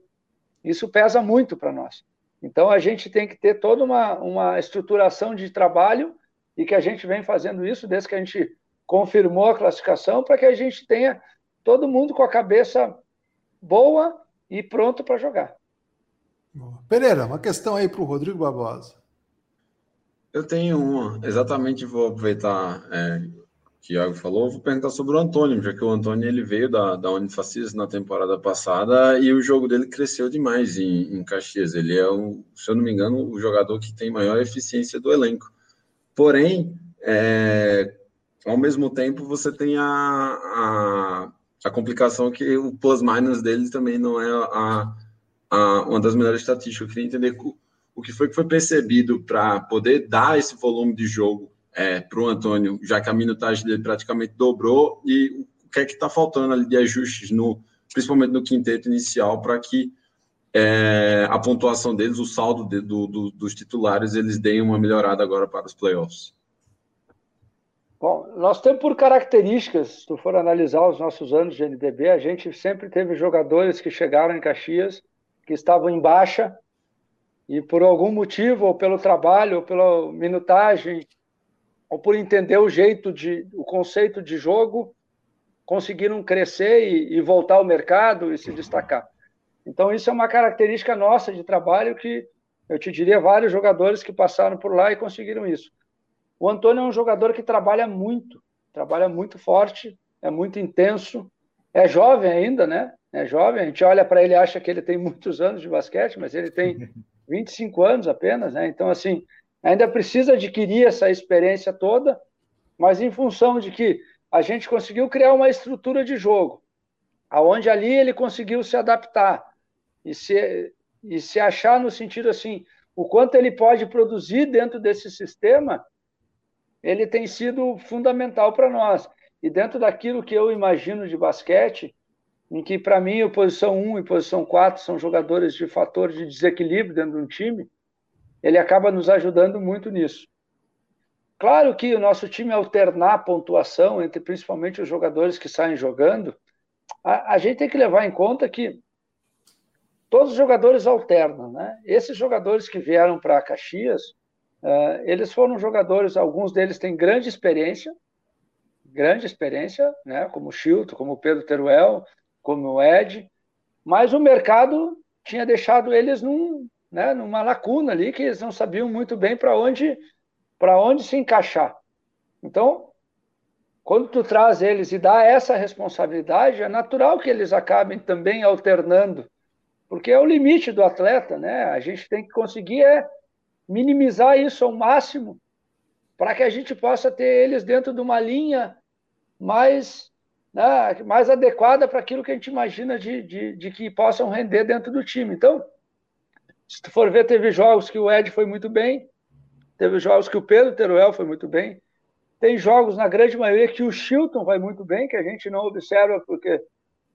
Isso pesa muito para nós. Então a gente tem que ter toda uma, uma estruturação de trabalho e que a gente vem fazendo isso desde que a gente confirmou a classificação para que a gente tenha todo mundo com a cabeça boa e pronto para jogar. Pereira, uma questão aí para o Rodrigo Barbosa. Eu tenho uma, exatamente vou aproveitar é, que o Iago falou, vou perguntar sobre o Antônio, já que o Antônio ele veio da, da Unifacis na temporada passada e o jogo dele cresceu demais em, em Caxias. Ele é, se eu não me engano, o jogador que tem maior eficiência do elenco. Porém, é, ao mesmo tempo, você tem a, a, a complicação que o plus-minus dele também não é a, a, uma das melhores estatísticas. Eu queria entender o, o que foi que foi percebido para poder dar esse volume de jogo é, para o Antônio, já que a minutagem dele praticamente dobrou, e o que é que está faltando ali de ajustes, no, principalmente no quinteto inicial, para que é, a pontuação deles, o saldo de, do, do, dos titulares, eles deem uma melhorada agora para os playoffs. Bom, nós temos por características, se tu for analisar os nossos anos de NDB, a gente sempre teve jogadores que chegaram em Caxias, que estavam em baixa, e por algum motivo, ou pelo trabalho, ou pela minutagem, ou por entender o jeito de, o conceito de jogo, conseguiram crescer e, e voltar ao mercado e se destacar. Então, isso é uma característica nossa de trabalho que eu te diria vários jogadores que passaram por lá e conseguiram isso. O Antônio é um jogador que trabalha muito, trabalha muito forte, é muito intenso, é jovem ainda, né? É jovem, a gente olha para ele e acha que ele tem muitos anos de basquete, mas ele tem 25 anos apenas, né? Então, assim, ainda precisa adquirir essa experiência toda, mas em função de que a gente conseguiu criar uma estrutura de jogo, aonde ali ele conseguiu se adaptar e se, e se achar no sentido assim, o quanto ele pode produzir dentro desse sistema, ele tem sido fundamental para nós. E dentro daquilo que eu imagino de basquete, em que para mim a posição 1 e posição 4 são jogadores de fator de desequilíbrio dentro de um time, ele acaba nos ajudando muito nisso. Claro que o nosso time alternar a pontuação entre principalmente os jogadores que saem jogando, a, a gente tem que levar em conta que todos os jogadores alternam, né? Esses jogadores que vieram para Caxias, uh, eles foram jogadores, alguns deles têm grande experiência, grande experiência, né? Como o Chilton, como o Pedro Teruel, como o Ed, mas o mercado tinha deixado eles num, né, numa lacuna ali que eles não sabiam muito bem para onde para onde se encaixar. Então, quando tu traz eles e dá essa responsabilidade, é natural que eles acabem também alternando, porque é o limite do atleta, né? A gente tem que conseguir é minimizar isso ao máximo para que a gente possa ter eles dentro de uma linha mais, né, mais adequada para aquilo que a gente imagina de, de, de que possam render dentro do time. Então, se tu for ver, teve jogos que o Ed foi muito bem, teve jogos que o Pedro Teruel foi muito bem, tem jogos, na grande maioria, que o Chilton vai muito bem, que a gente não observa, porque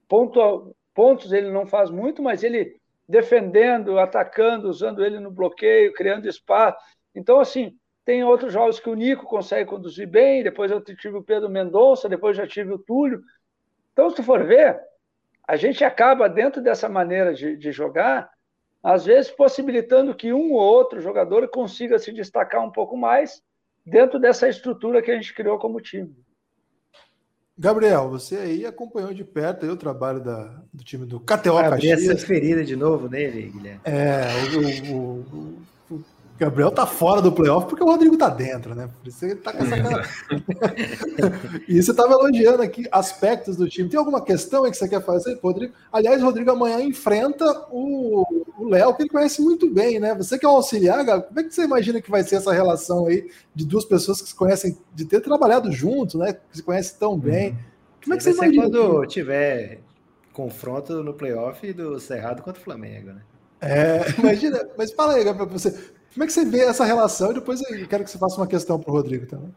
ponto, pontos ele não faz muito, mas ele defendendo, atacando, usando ele no bloqueio, criando espaço. Então, assim, tem outros jogos que o Nico consegue conduzir bem, depois eu tive o Pedro Mendonça, depois já tive o Túlio. Então, se tu for ver, a gente acaba, dentro dessa maneira de, de jogar, às vezes possibilitando que um ou outro jogador consiga se destacar um pouco mais dentro dessa estrutura que a gente criou como time. Gabriel, você aí acompanhou de perto o trabalho da, do time do KTO Abri Caxias. essa ferida de novo nele, Guilherme. É, o, o, o, Gabriel tá fora do playoff porque o Rodrigo tá dentro, né? Por isso ele tá com essa cara. e você tava elogiando aqui aspectos do time. Tem alguma questão aí que você quer fazer, Rodrigo? Aliás, o Rodrigo amanhã enfrenta o Léo, que ele conhece muito bem, né? Você que é um auxiliar, Gabriel, como é que você imagina que vai ser essa relação aí de duas pessoas que se conhecem, de ter trabalhado junto, né? Que se conhecem tão bem. Uhum. Como é que você imagina? Quando tiver confronto no playoff do Cerrado contra o Flamengo, né? É, imagina, mas fala aí, Gabriel, você. Como é que você vê essa relação? E depois eu quero que você faça uma questão para o Rodrigo também.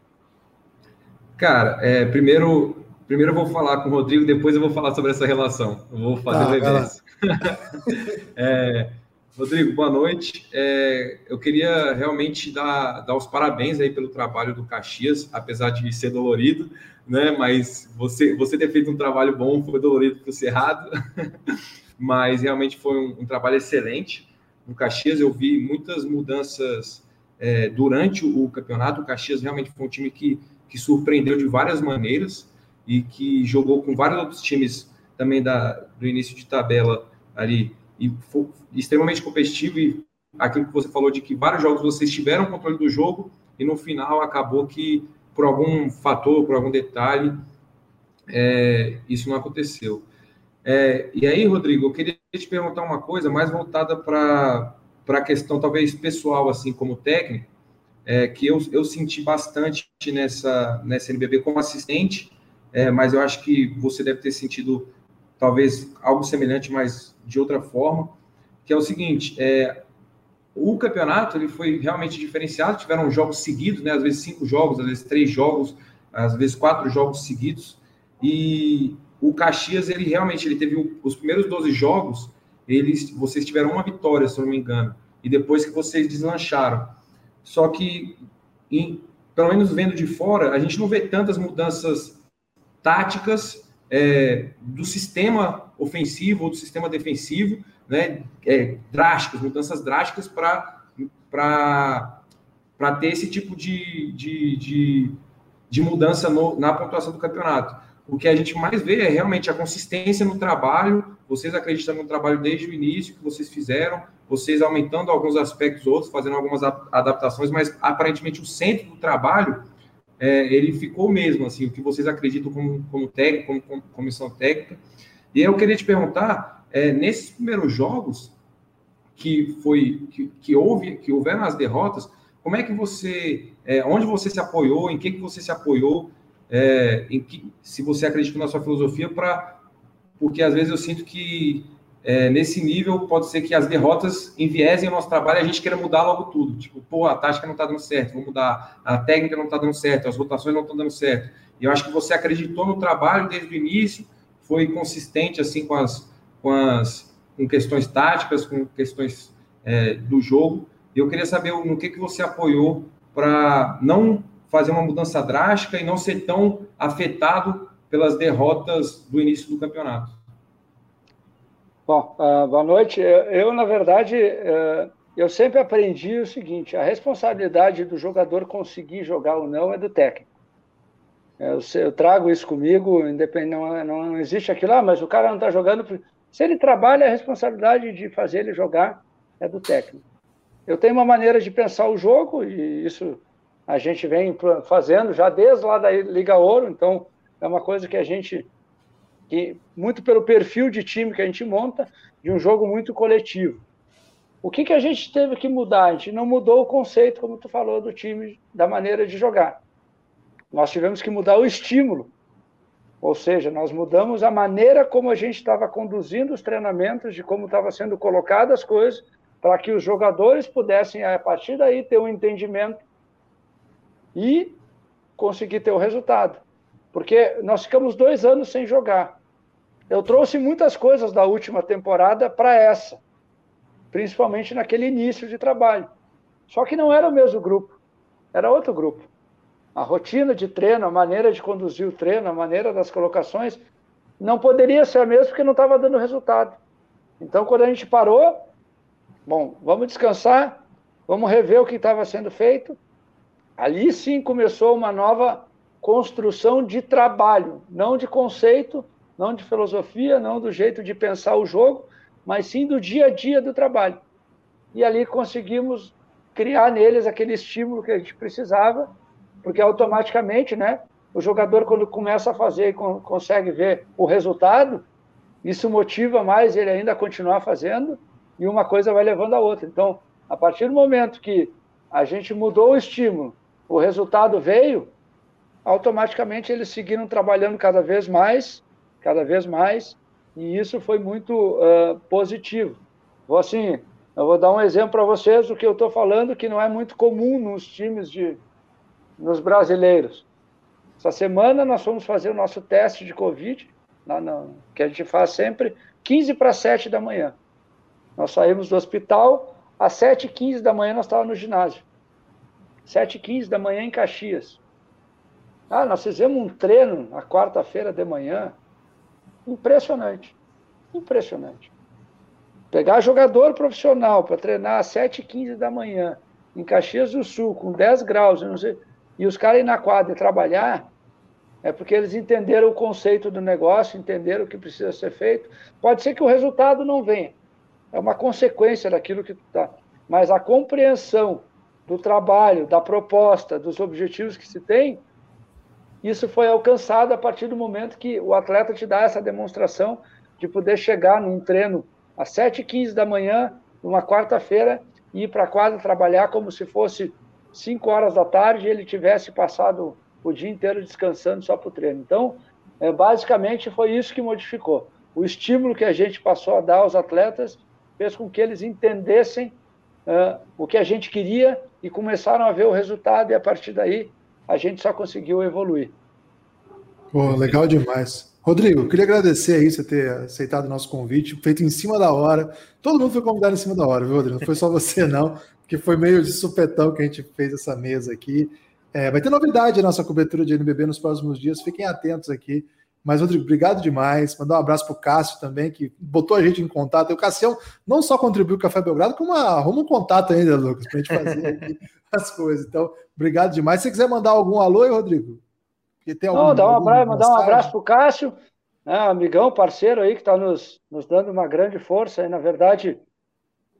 Cara, é, primeiro, primeiro eu vou falar com o Rodrigo, depois eu vou falar sobre essa relação. Eu vou fazer tá, o reverso. é, Rodrigo, boa noite. É, eu queria realmente dar, dar os parabéns aí pelo trabalho do Caxias, apesar de ser dolorido, né? Mas você, você ter feito um trabalho bom foi dolorido para o Cerrado, mas realmente foi um, um trabalho excelente no Caxias. Eu vi muitas mudanças é, durante o, campeonato. O Caxias realmente foi um time que, que surpreendeu de várias maneiras e que jogou com vários outros times também da, do início de tabela ali e foi extremamente competitivo. E aquilo que você falou de que vários jogos vocês tiveram controle do jogo e no final acabou que por algum fator, por algum detalhe, é, isso não aconteceu. É, e aí, Rodrigo, eu queria te perguntar uma coisa mais voltada para a questão talvez pessoal, assim, como técnico, é, que eu, eu senti bastante nessa, nessa NBB como assistente, é, mas eu acho que você deve ter sentido talvez algo semelhante, mas de outra forma, que é o seguinte, é, o campeonato ele foi realmente diferenciado, tiveram jogos seguidos, né, às vezes cinco jogos, às vezes três jogos, às vezes quatro jogos seguidos, e o Caxias, ele realmente ele teve os primeiros 12 jogos, eles, vocês tiveram uma vitória, se eu não me engano, e depois que vocês deslancharam. Só que, em, pelo menos vendo de fora, a gente não vê tantas mudanças táticas é, do sistema ofensivo ou do sistema defensivo, né, é, drásticas, mudanças drásticas para ter esse tipo de, de, de, de mudança no, na pontuação do campeonato o que a gente mais vê é realmente a consistência no trabalho, vocês acreditando no trabalho desde o início que vocês fizeram, vocês aumentando alguns aspectos outros, fazendo algumas adaptações, mas aparentemente o centro do trabalho é, ele ficou mesmo, assim, o que vocês acreditam como, como técnico, como, como comissão técnica. E eu queria te perguntar, é, nesses primeiros jogos que foi que, que houve, que houveram as derrotas, como é que você, é, onde você se apoiou, em que, que você se apoiou, é, em que, se você acredita na sua filosofia, para porque às vezes eu sinto que é, nesse nível pode ser que as derrotas enviesem o nosso trabalho e a gente queira mudar logo tudo. Tipo, pô, a tática não está dando certo, vou mudar, a técnica não está dando certo, as rotações não estão dando certo. E eu acho que você acreditou no trabalho desde o início, foi consistente assim com as, com as com questões táticas, com questões é, do jogo. Eu queria saber no que, que você apoiou para não fazer uma mudança drástica e não ser tão afetado pelas derrotas do início do campeonato. Bom, uh, boa noite. Eu, na verdade, uh, eu sempre aprendi o seguinte: a responsabilidade do jogador conseguir jogar ou não é do técnico. Eu, eu trago isso comigo, independente, não, não existe aquilo, ah, mas o cara não está jogando. Se ele trabalha, a responsabilidade de fazer ele jogar é do técnico. Eu tenho uma maneira de pensar o jogo, e isso a gente vem fazendo já desde lá da Liga Ouro, então é uma coisa que a gente que muito pelo perfil de time que a gente monta, de um jogo muito coletivo. O que, que a gente teve que mudar? A gente não mudou o conceito, como tu falou, do time, da maneira de jogar. Nós tivemos que mudar o estímulo. Ou seja, nós mudamos a maneira como a gente estava conduzindo os treinamentos, de como estava sendo colocadas as coisas, para que os jogadores pudessem, a partir daí, ter um entendimento e conseguir ter o resultado porque nós ficamos dois anos sem jogar. Eu trouxe muitas coisas da última temporada para essa, principalmente naquele início de trabalho. Só que não era o mesmo grupo, era outro grupo. A rotina de treino, a maneira de conduzir o treino, a maneira das colocações, não poderia ser a mesma porque não estava dando resultado. Então, quando a gente parou, bom, vamos descansar, vamos rever o que estava sendo feito. Ali sim começou uma nova construção de trabalho, não de conceito, não de filosofia, não do jeito de pensar o jogo, mas sim do dia a dia do trabalho. E ali conseguimos criar neles aquele estímulo que a gente precisava, porque automaticamente, né, o jogador quando começa a fazer e consegue ver o resultado, isso motiva mais ele ainda a continuar fazendo e uma coisa vai levando a outra. Então, a partir do momento que a gente mudou o estímulo, o resultado veio, automaticamente eles seguiram trabalhando cada vez mais, cada vez mais, e isso foi muito uh, positivo. Vou assim, eu vou dar um exemplo para vocês do que eu estou falando, que não é muito comum nos times de, nos brasileiros. Essa semana nós fomos fazer o nosso teste de Covid, lá no, que a gente faz sempre, 15 para 7 da manhã. Nós saímos do hospital, às 7h15 da manhã nós estávamos no ginásio. 7h15 da manhã em Caxias. Ah, nós fizemos um treino na quarta-feira de manhã. Impressionante. Impressionante. Pegar jogador profissional para treinar às 7h15 da manhã, em Caxias do Sul, com 10 graus, sei, e os caras ir na quadra e trabalhar, é porque eles entenderam o conceito do negócio, entenderam o que precisa ser feito. Pode ser que o resultado não venha. É uma consequência daquilo que está. Mas a compreensão do trabalho, da proposta, dos objetivos que se tem, isso foi alcançado a partir do momento que o atleta te dá essa demonstração de poder chegar num treino às 7h15 da manhã, numa quarta-feira, e ir para a quadra trabalhar como se fosse 5 horas da tarde e ele tivesse passado o dia inteiro descansando só para o treino. Então, é, basicamente foi isso que modificou. O estímulo que a gente passou a dar aos atletas fez com que eles entendessem uh, o que a gente queria e começaram a ver o resultado, e a partir daí a gente só conseguiu evoluir. Pô, legal demais. Rodrigo, queria agradecer aí você ter aceitado o nosso convite, feito em cima da hora. Todo mundo foi convidado em cima da hora, viu, Rodrigo? Não foi só você, não, que foi meio de supetão que a gente fez essa mesa aqui. É, vai ter novidade na nossa cobertura de NBB nos próximos dias, fiquem atentos aqui. Mas, Rodrigo, obrigado demais. Mandar um abraço para o Cássio também, que botou a gente em contato. E o Cássio não só contribuiu com o Café Belgrado, como arruma um contato ainda, Lucas, para a gente fazer aqui as coisas. Então, obrigado demais. Se você quiser mandar algum alô aí, Rodrigo? tem algum, não, dá um abraço, mandar um abraço para o Cássio, né, amigão, parceiro aí, que está nos, nos dando uma grande força. E, na verdade,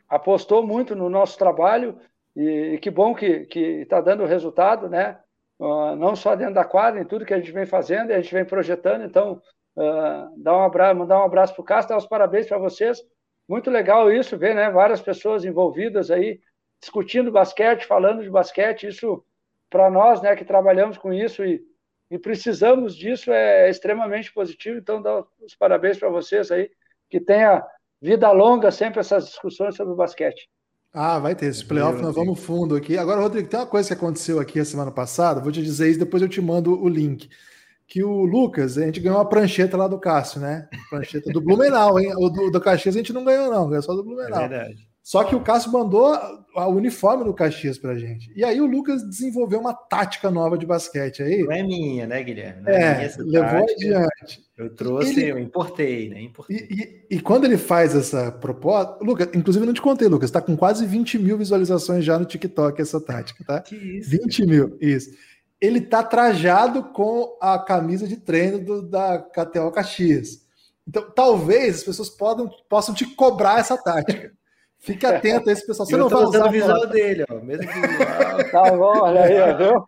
apostou muito no nosso trabalho. E, e que bom que está dando resultado, né? Uh, não só dentro da quadra, em tudo que a gente vem fazendo, e a gente vem projetando. Então, uh, dar um abraço, mandar um abraço para o Cássio, dar os parabéns para vocês. Muito legal isso, ver né, várias pessoas envolvidas aí, discutindo basquete, falando de basquete. Isso, para nós né, que trabalhamos com isso e, e precisamos disso, é extremamente positivo. Então, dá os parabéns para vocês aí, que tenha vida longa sempre essas discussões sobre basquete. Ah, vai ter. Esse playoff nós vamos fundo aqui. Agora, Rodrigo, tem uma coisa que aconteceu aqui a semana passada, vou te dizer isso, depois eu te mando o link. Que o Lucas, a gente ganhou uma prancheta lá do Cássio, né? Prancheta do Blumenau, hein? O do, do Caxias a gente não ganhou, não, ganhou só do Blumenau. É verdade. Só que o Cássio mandou o uniforme do Caxias pra gente. E aí o Lucas desenvolveu uma tática nova de basquete aí. Não é minha, né, Guilherme? Não é, é levou tática. adiante. Eu trouxe, ele... eu importei, né? Importei. E, e, e, quando ele faz essa proposta, Lucas, inclusive não te contei, Lucas, tá com quase 20 mil visualizações já no TikTok essa tática, tá? Que isso? 20 mil, isso. Ele tá trajado com a camisa de treino do, da KTO Caxias. Então, talvez as pessoas podam, possam te cobrar essa tática. Fique atento a esse pessoal. Você eu não vai usar o visual dele, ó. Mesmo visual. tá bom, olha aí, viu?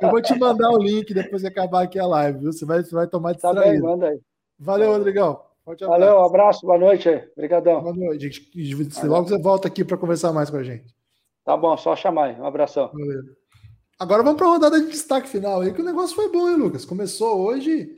Eu vou, te, mandar o link depois de acabar aqui a live, viu? Você vai, você vai tomar distraído. Tá bem, manda aí. Valeu, Rodrigão. Valeu, um abraço, boa noite aí. Obrigadão. Boa noite. Logo você volta aqui para conversar mais com a gente. Tá bom, só chamar aí. Um abração. Valeu. Agora vamos para a rodada de destaque final aí, que o negócio foi bom, hein, Lucas? Começou hoje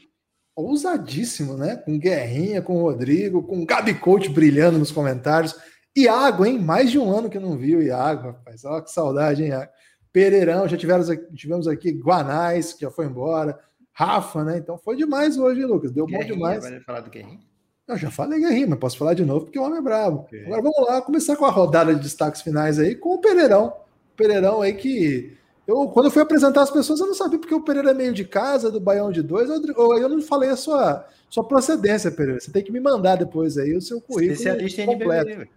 ousadíssimo, né? Com Guerrinha, com o Rodrigo, com o Gabi Coach brilhando nos comentários. Iago, hein? Mais de um ano que eu não vi o Iago, rapaz. Olha que saudade, hein, Iago? Pereirão, já tivemos aqui, tivemos aqui Guanais, que já foi embora. Rafa, né? Então foi demais hoje, hein, Lucas. Deu Guerrinha, bom demais. Vai falar do Guerrinho? Eu já falei Guerrinho, mas posso falar de novo porque o homem é bravo. Okay. Agora vamos lá, começar com a rodada de destaques finais aí com o Pereirão. O Pereirão aí que. Eu, quando eu fui apresentar as pessoas, eu não sabia porque o Pereira é meio de casa, do Baião de dois, ou eu não falei a sua, sua procedência, Pereira. Você tem que me mandar depois aí o seu currículo. Especialista completo. em NBB,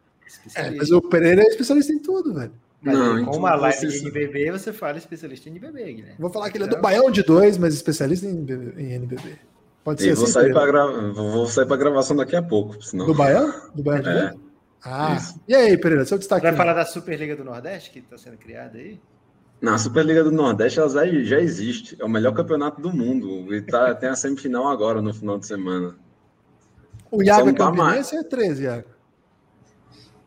é, mas o Pereira é especialista em tudo, velho. Mas não, com então uma live de NBB, você fala especialista em NBB, Guilherme. Vou falar que ele é do Baião de dois, mas especialista em, em NBB. Pode ser e assim, vou sair para gra... vou sair para gravação daqui a pouco, senão... Do Baião? Do Baião de é. dois? Ah, Isso. e aí, Pereira, seu destaque? Vai falar da Superliga do Nordeste que está sendo criada aí? Na Superliga do Nordeste ela já, já existe. É o melhor campeonato do mundo. E tá, tem a semifinal agora no final de semana. O Iago é campinense é 13, Iago?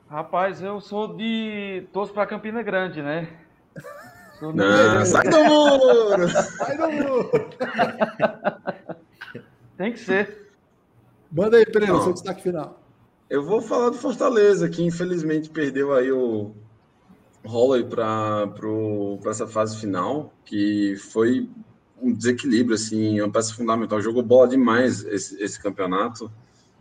Rapaz, eu sou de. torço para Campina Grande, né? Sou Não, sai do muro! sai do muro! Tem que ser. Manda aí, Pereira, seu destaque final. Eu vou falar do Fortaleza, que infelizmente perdeu aí o Holloway para essa fase final, que foi um desequilíbrio, assim, uma peça fundamental. Jogou bola demais esse, esse campeonato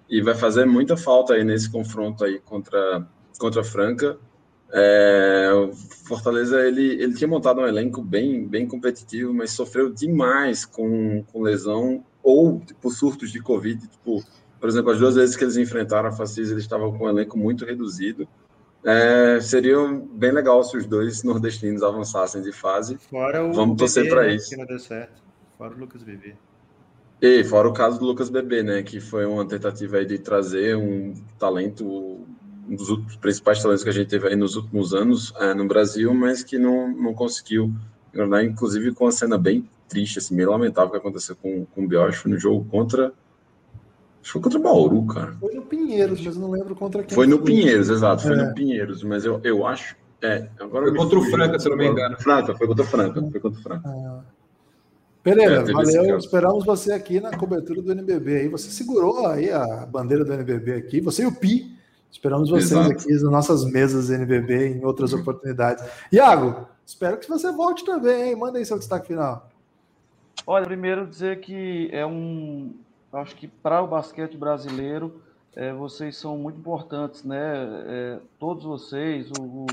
e vai fazer muita falta aí nesse confronto aí contra contra a Franca. É, o Fortaleza ele, ele tinha montado um elenco bem, bem competitivo, mas sofreu demais com, com lesão ou tipo, surtos de Covid. Tipo, por exemplo, as duas vezes que eles enfrentaram a Facis, eles estavam com um elenco muito reduzido. É, seria bem legal se os dois nordestinos avançassem de fase. Fora o Vamos torcer para né, isso. Que não deu certo. Fora o Lucas Bebê. E fora o caso do Lucas Bebê, né? Que foi uma tentativa aí de trazer um talento um dos principais talentos que a gente teve aí nos últimos anos é, no Brasil, mas que não, não conseguiu, né, inclusive com uma cena bem triste, assim, meio lamentável que aconteceu com, com o Bioch no jogo contra. Acho que foi contra o Bauru, cara. Foi no Pinheiros, mas não lembro contra quem. Foi no Pinheiros, exato, foi é. no Pinheiros, mas eu, eu acho. É, agora foi contra o Franca, se não me engano. Franca, foi contra o Franca, foi contra o Franca. Ah. Pereira, é, valeu. Esperamos você aqui na cobertura do NBB aí. Você segurou aí a bandeira do NBB aqui, você e o Pi Esperamos vocês Exato. aqui nas nossas mesas NBB em outras oportunidades. Iago, espero que você volte também, hein? Manda aí seu destaque final. Olha, primeiro dizer que é um. Acho que para o basquete brasileiro, é, vocês são muito importantes, né? É, todos vocês, o, o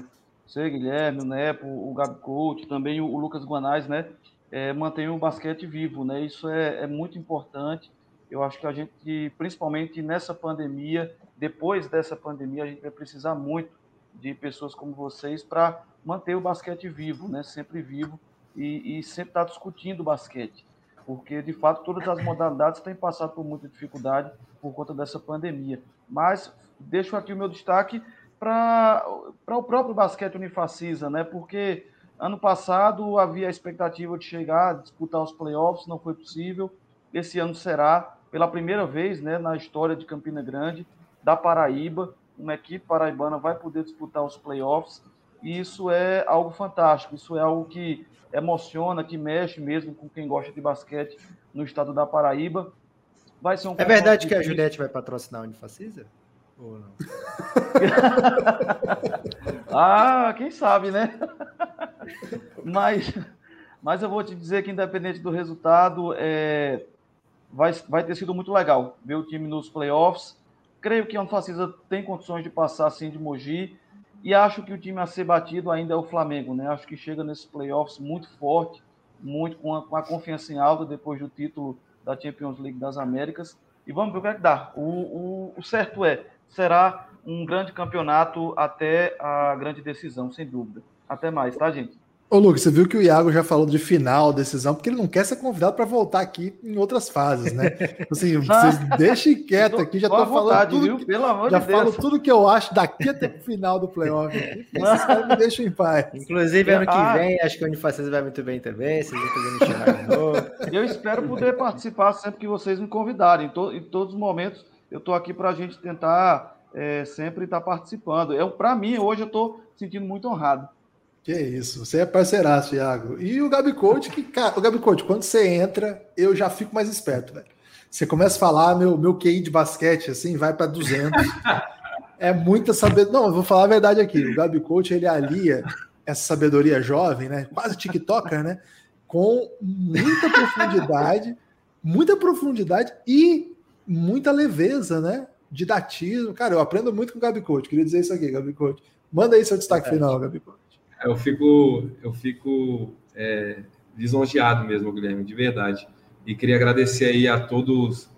você, Guilherme, o Nepo, o Gabi Couto, também o, o Lucas Guanais, né? É, mantém o basquete vivo, né? Isso é, é muito importante. Eu acho que a gente, principalmente nessa pandemia, depois dessa pandemia, a gente vai precisar muito de pessoas como vocês para manter o basquete vivo, né? sempre vivo, e, e sempre estar tá discutindo basquete. Porque, de fato, todas as modalidades têm passado por muita dificuldade por conta dessa pandemia. Mas deixo aqui o meu destaque para o próprio basquete Unifacisa, né? porque Ano passado havia a expectativa de chegar, disputar os playoffs, não foi possível. Esse ano será, pela primeira vez né, na história de Campina Grande, da Paraíba, uma equipe paraibana vai poder disputar os playoffs. E isso é algo fantástico, isso é algo que emociona, que mexe mesmo com quem gosta de basquete no estado da Paraíba. Vai ser um é verdade que a Juliette vai patrocinar a Unifacisa? Ah, quem sabe, né? mas, mas eu vou te dizer que, independente do resultado, é, vai, vai ter sido muito legal ver o time nos playoffs. Creio que a Unifacisa tem condições de passar assim de Mogi. E acho que o time a ser batido ainda é o Flamengo, né? Acho que chega nesses playoffs muito forte, muito com a, com a confiança em alta depois do título da Champions League das Américas. E vamos ver o que é que dá. O, o, o certo é, será um grande campeonato até a grande decisão, sem dúvida. Até mais, tá, gente? Ô, Lucas, você viu que o Iago já falou de final, decisão, porque ele não quer ser convidado para voltar aqui em outras fases, né? Assim, vocês deixem quieto aqui, já tô falando tudo, viu? Pelo amor já de falo Deus. tudo que eu acho daqui até o final do playoff. Esses caras me deixam em paz. Inclusive, ano que ah. vem, acho que o Unifacens vai muito bem também, vocês vão fazer de novo. Eu espero poder participar sempre que vocês me convidarem. Em, to, em todos os momentos, eu estou aqui para a gente tentar é, sempre estar tá participando. Eu, para mim, hoje eu estou sentindo muito honrado. Que isso, você é parceiraço, Thiago. E o Gabi Coach, que, cara, o Gabi Coach, quando você entra, eu já fico mais esperto, velho. Você começa a falar, meu, meu QI de basquete, assim, vai para 200. é muita sabedoria. Não, eu vou falar a verdade aqui. O Gabi Coach, ele alia essa sabedoria jovem, né? Quase TikToker, né? Com muita profundidade, muita profundidade e muita leveza, né? Didatismo. Cara, eu aprendo muito com o Gabi Coach. Queria dizer isso aqui, Gabi Coach. Manda aí seu destaque é. final, Gabi Coach eu fico, eu fico é, lisonjeado mesmo, Guilherme, de verdade. E queria agradecer aí a todos,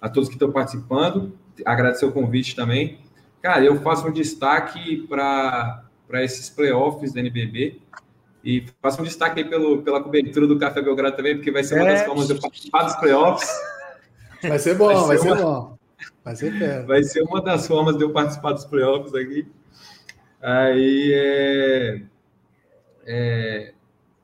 a todos que estão participando, agradecer o convite também. Cara, eu faço um destaque para esses playoffs da NBB e faço um destaque aí pelo, pela cobertura do Café Belgrado também, porque vai ser uma das é. formas de eu participar dos playoffs. Vai ser bom, vai ser, vai ser uma... bom. Vai ser, vai ser uma das formas de eu participar dos playoffs aqui. Aí é, é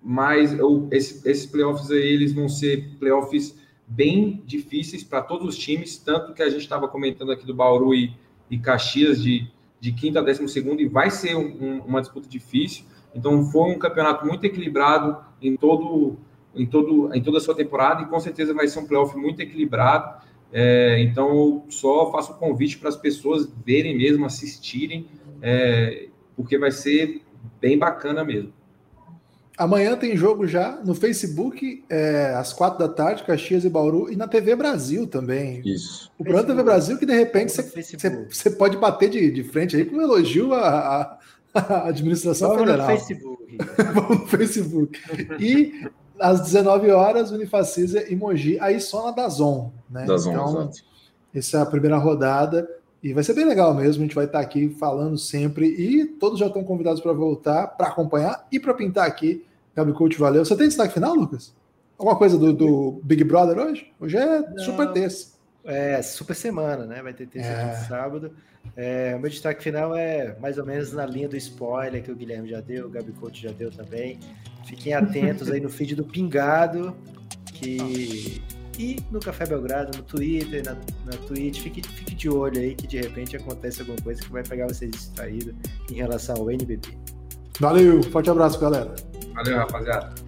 mas eu, esse, esses playoffs aí eles vão ser playoffs bem difíceis para todos os times, tanto que a gente estava comentando aqui do Bauru e, e Caxias de, de quinta a décimo segundo, e vai ser um, uma disputa difícil. Então foi um campeonato muito equilibrado em todo em todo em toda a sua temporada e com certeza vai ser um playoff muito equilibrado. É, então eu só faço o convite para as pessoas verem mesmo, assistirem é, porque vai ser bem bacana mesmo. Amanhã tem jogo já no Facebook, é, às quatro da tarde, Caxias e Bauru, e na TV Brasil também. Isso. O programa TV Brasil, que de repente você pode bater de, de frente aí com um elogio à, à administração Vamos federal. No Facebook. Vamos no Facebook. E às 19 horas, Unifacisa e Mogi, aí só na Dazon. Né? Dazon, então, exato. essa é a primeira rodada. E vai ser bem legal mesmo, a gente vai estar aqui falando sempre e todos já estão convidados para voltar, para acompanhar e para pintar aqui. Gabi Coach, valeu. Você tem destaque final, Lucas? Alguma coisa do, do Big Brother hoje? Hoje é Não, super terça. É, super semana, né? Vai ter terça é. de sábado. É, o meu destaque final é mais ou menos na linha do spoiler que o Guilherme já deu, o Gabi Coach já deu também. Fiquem atentos aí no feed do Pingado, que e no Café Belgrado, no Twitter, na, na Twitch. Fique, fique de olho aí que de repente acontece alguma coisa que vai pegar vocês distraídos em relação ao NBB. Valeu, forte abraço, galera. Valeu, rapaziada.